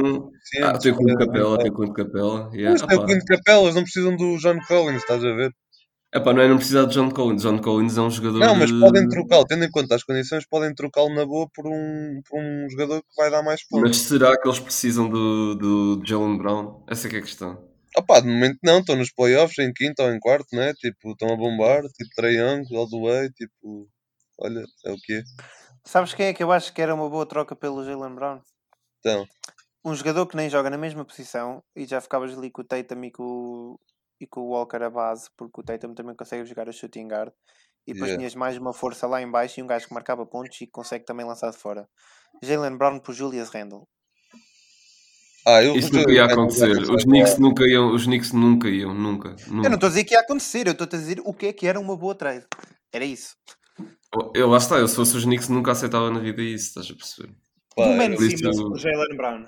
Ah, tem o Quinto Capela, tem o Quinto Capela. Mas tem o Quinto Capela, eles não precisam do John Collins, estás a ver? Epá, não é não precisar de John Collins. John Collins é um jogador. Não, mas de- podem trocá-lo, tendo em conta as condições, podem trocá-lo na boa por um, por um jogador que vai dar mais Mas pontos. será que eles precisam do, do Jalen Brown? Essa é que é a questão. Opá, de momento não, estão nos playoffs em quinto ou em quarto, né? Tipo, estão a bombar, tipo, Young, all the way, tipo, olha, é o que é. Sabes quem é que eu acho que era uma boa troca pelo Jalen Brown? Então, Um jogador que nem joga na mesma posição e já ficavas ali com o Tatum e com, o- e com o Walker a base, porque o Tatum também consegue jogar a shooting guard. E depois Yeah. tinhas mais uma força lá em baixo e um gajo que marcava pontos e consegue também lançar de fora. Jalen Brown por Julius Randle. Ah, eu Isso nunca ia acontecer. Os Knicks nunca iam, os Knicks nunca iam, nunca. Eu não nunca. estou a dizer que ia acontecer, eu estou a dizer o que é que era uma boa trade. Era isso. Eu, lá está, eu se fosse os Knicks nunca aceitava na vida isso, estás a perceber? Do Ben eu- Simmons por Jalen Brown.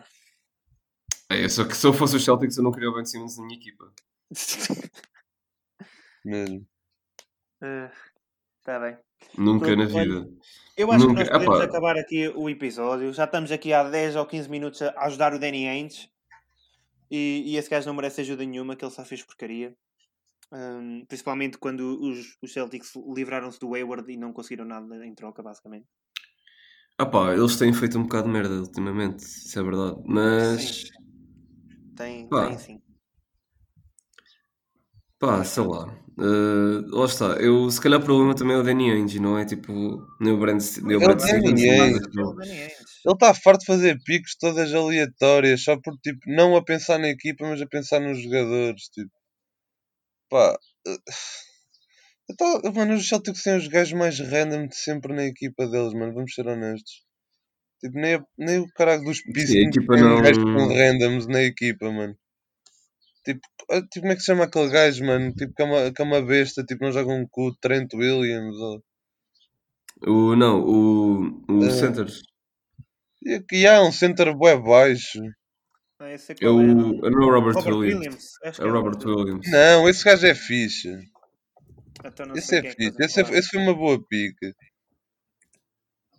É, só que se eu fosse os Celtics eu não queria o Ben Simmons na minha equipa. mesmo. Está bem. Nunca Pronto, na olha, vida. Eu acho Nunca- que nós podemos Epá. acabar aqui o episódio. Já estamos aqui há 10 ou 15 minutos a ajudar o Danny Ainge. E, e esse gajo não merece ajuda nenhuma, que ele só fez porcaria. Hum, principalmente quando os, os Celtics livraram-se do Hayward e não conseguiram nada em troca, basicamente. Ah pá, eles têm feito um bocado de merda ultimamente, isso é verdade. Mas, Tem, Pá. tem sim. Pá, sei lá. eh, lá está. Eu, se calhar o problema também é o Danny Ainge, não é tipo nem o Brand, nem o É Ainge. Ele está farto de fazer picos todas aleatórias, só por tipo, não a pensar na equipa, mas a pensar nos jogadores. Tipo, pá, eh, então, mano, os Celtics têm os gajos mais random de sempre na equipa deles, mano. Vamos ser honestos. Tipo, nem, nem o caralho dos Pistons tem não- gajos com randoms na equipa, mano. Tipo, ah, tipo, como é que se chama aquele gajo, mano? Tipo, que é uma, que é uma besta, tipo, não jogam com o Trent Williams. Ou... O, não, o, o Eh, center E aqui há um center bué baixo. Não, esse é é o, é o Robert, Robert Williams. Williams. É que o Robert Williams. Não, esse gajo é fixe. Então não Esse sei é quem que fixe. Esse, é- esse foi uma boa pica.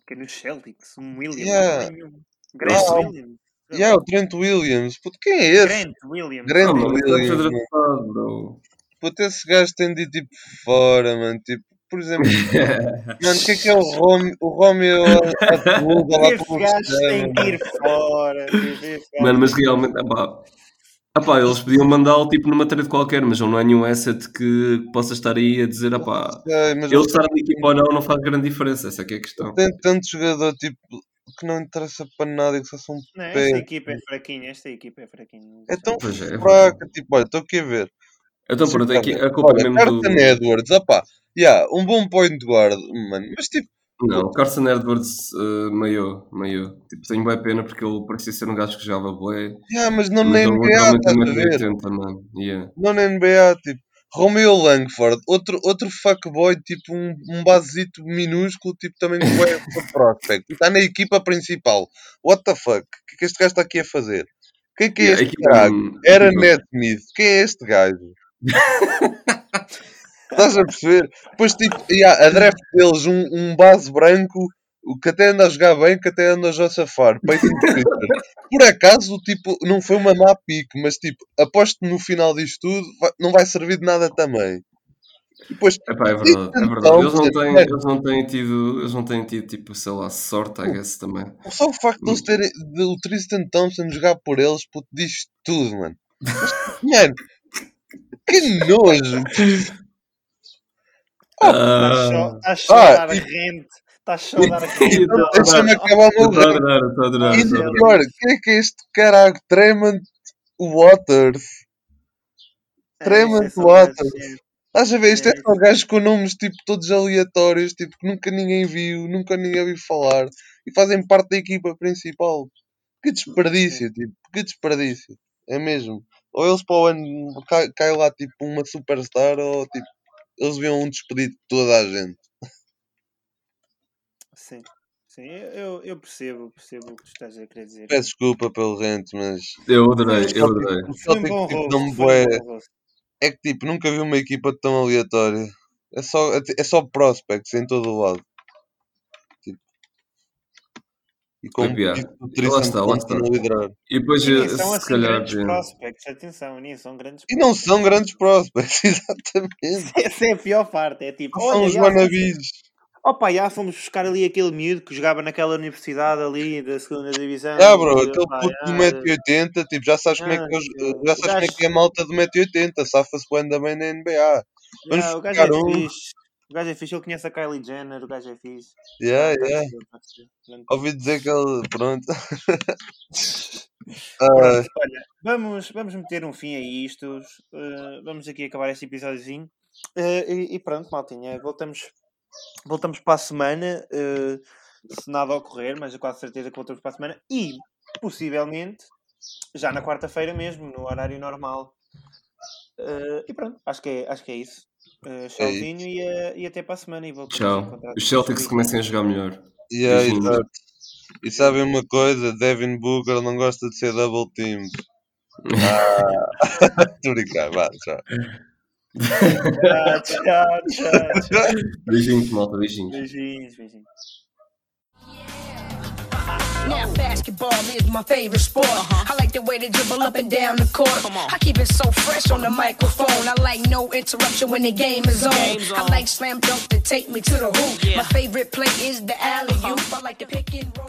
Que é nos Celtics, um Williams. Yeah. é. Grant Ah, Williams. E há o Trent Williams. Puto, quem é esse? Grant Williams. Grant Ah, mano, Williams, é mano. Puto, esse gajo tem de ir tipo fora, mano. Tipo, por exemplo, mano, o que é que é o Romeo? O Romeo Atwood, lá Esse como gajo tem que ir fora. tipo, esse Mano, mas realmente, epá, epá, eles podiam mandá-lo tipo numa trade qualquer, mas não é nenhum asset que possa estar aí a dizer, Sei, mas ele ele estar na equipa ou não não faz grande diferença, essa é que é a questão. tem tanto jogador tipo que não interessa para nada e que só são Não, pé. esta equipa é fraquinha, esta equipa é fraquinha. É tão Pois é, é fraca, tipo, olha, estou aqui a ver. Então pronto, é que a culpa Olha, mesmo Carson do... Edwards, opá, yeah, um bom point guard, mano, mas tipo, Não, o Carson Edwards uh, meio, meio. Tipo, tenho bem pena porque ele parecia ser um gajo que jogava bué. yeah, mas não Mas na NBA, estás a ver? tem 80, mano. Yeah. Não na NBA, tipo, Romeo Langford, outro, outro fuckboy, tipo, um, um basito minúsculo, tipo, também que vai para prospect. Está na equipa principal. What the fuck? O que é que este gajo está aqui a fazer? Quem é que é Yeah, a este caralho? Era Ned Smith. Quem é este gajo? Estás a perceber? Depois, tipo, yeah, a draft deles, um, um base branco, o que até anda a jogar bem, que até anda a safar. Por acaso, tipo, não foi uma má pique, mas, tipo, aposto que no final disto tudo não vai servir de nada também. E depois, Epá, é verdade, é verdade. Então, Eles não, têm, mano. eles não têm tido, eles não têm tido, tipo, sei lá, sorte, I guess, também. só o facto de eles terem de o Tristan Thompson jogar por eles, puto, diz tudo, mano. Mas, mano, que nojo. Ah, Estás só a dar e- rente. Estás só a dar rente. Então, Deixa-me acabar o meu Estou a rant. adorar, estou a adorar. E pior, quem é que é este caralho? Tremont Waters. Tremont é só Waters. Estás a ver? Isto é É. só gajos com nomes tipo todos aleatórios, tipo que nunca ninguém viu, nunca ninguém ouviu falar e fazem parte da equipa principal. Que desperdício, tipo, que desperdício. É mesmo. Ou eles para o ano cai, cai lá tipo uma superstar ou tipo eles viam um despedido de toda a gente. Sim, eu, eu percebo, percebo o que tu estás a querer dizer. Peço desculpa pelo rente, mas Eu adorei, eu adorei. Foi um bom tipo, rosto, não me foi rosto. é que tipo, nunca vi uma equipa tão aleatória. É só, é só prospects em todo o lado. Tipo. E com Tipo, yeah. o Lá está, lá está. liderar. E depois, E nem eh, são se assim calhar. grandes eh, prospects, atenção, nem são grandes E não são grandes prospects, exatamente. Essa é a pior parte, é tipo, São olha, os wannabes. Opa, já fomos buscar ali aquele miúdo que jogava naquela universidade ali da segunda divisão. Ah, bro, aquele opá, puto do já, 1,80m, tipo, já sabes como é que, Ah, já sabes como é que é a malta do 1,80m, safa-se bem também na NBA. Vamos o gajo é um. fixe. O gajo é fixe, ele conhece a Kylie Jenner, o gajo é fixe. Yeah, Pá, yeah. Ouvi dizer que ele. Pronto. Pronto, Ah, olha, vamos, vamos meter um fim a isto. Uh, vamos aqui acabar este episódiozinho. Uh, e, e, pronto, maltinha. Voltamos, voltamos para a semana. Uh, se nada ocorrer, mas eu quase certeza que voltamos para a semana. E possivelmente já na quarta-feira mesmo, no horário normal. e pronto, acho que é, acho que é isso. Uh, tchauzinho é e, e, até para a semana. E Tchau. Os Celtics comecem a jogar melhor. Yeah, exato. E sabem uma coisa? Devin Booker não gosta de ser double teamed. Ah, estou brincar, vá, tchau. Tchau, tchau, tchau. Beijinhos, malta, beijinhos. Beijinhos, beijinhos. Now basketball is my favorite sport. Uh-huh. I like the way they dribble up and down the court. I keep it so fresh on the microphone. I like no interruption when the game is on. on. I like slam dunk to take me to the hoop. Yeah. My favorite play is the alley oop. Uh-huh. I like the pick and roll.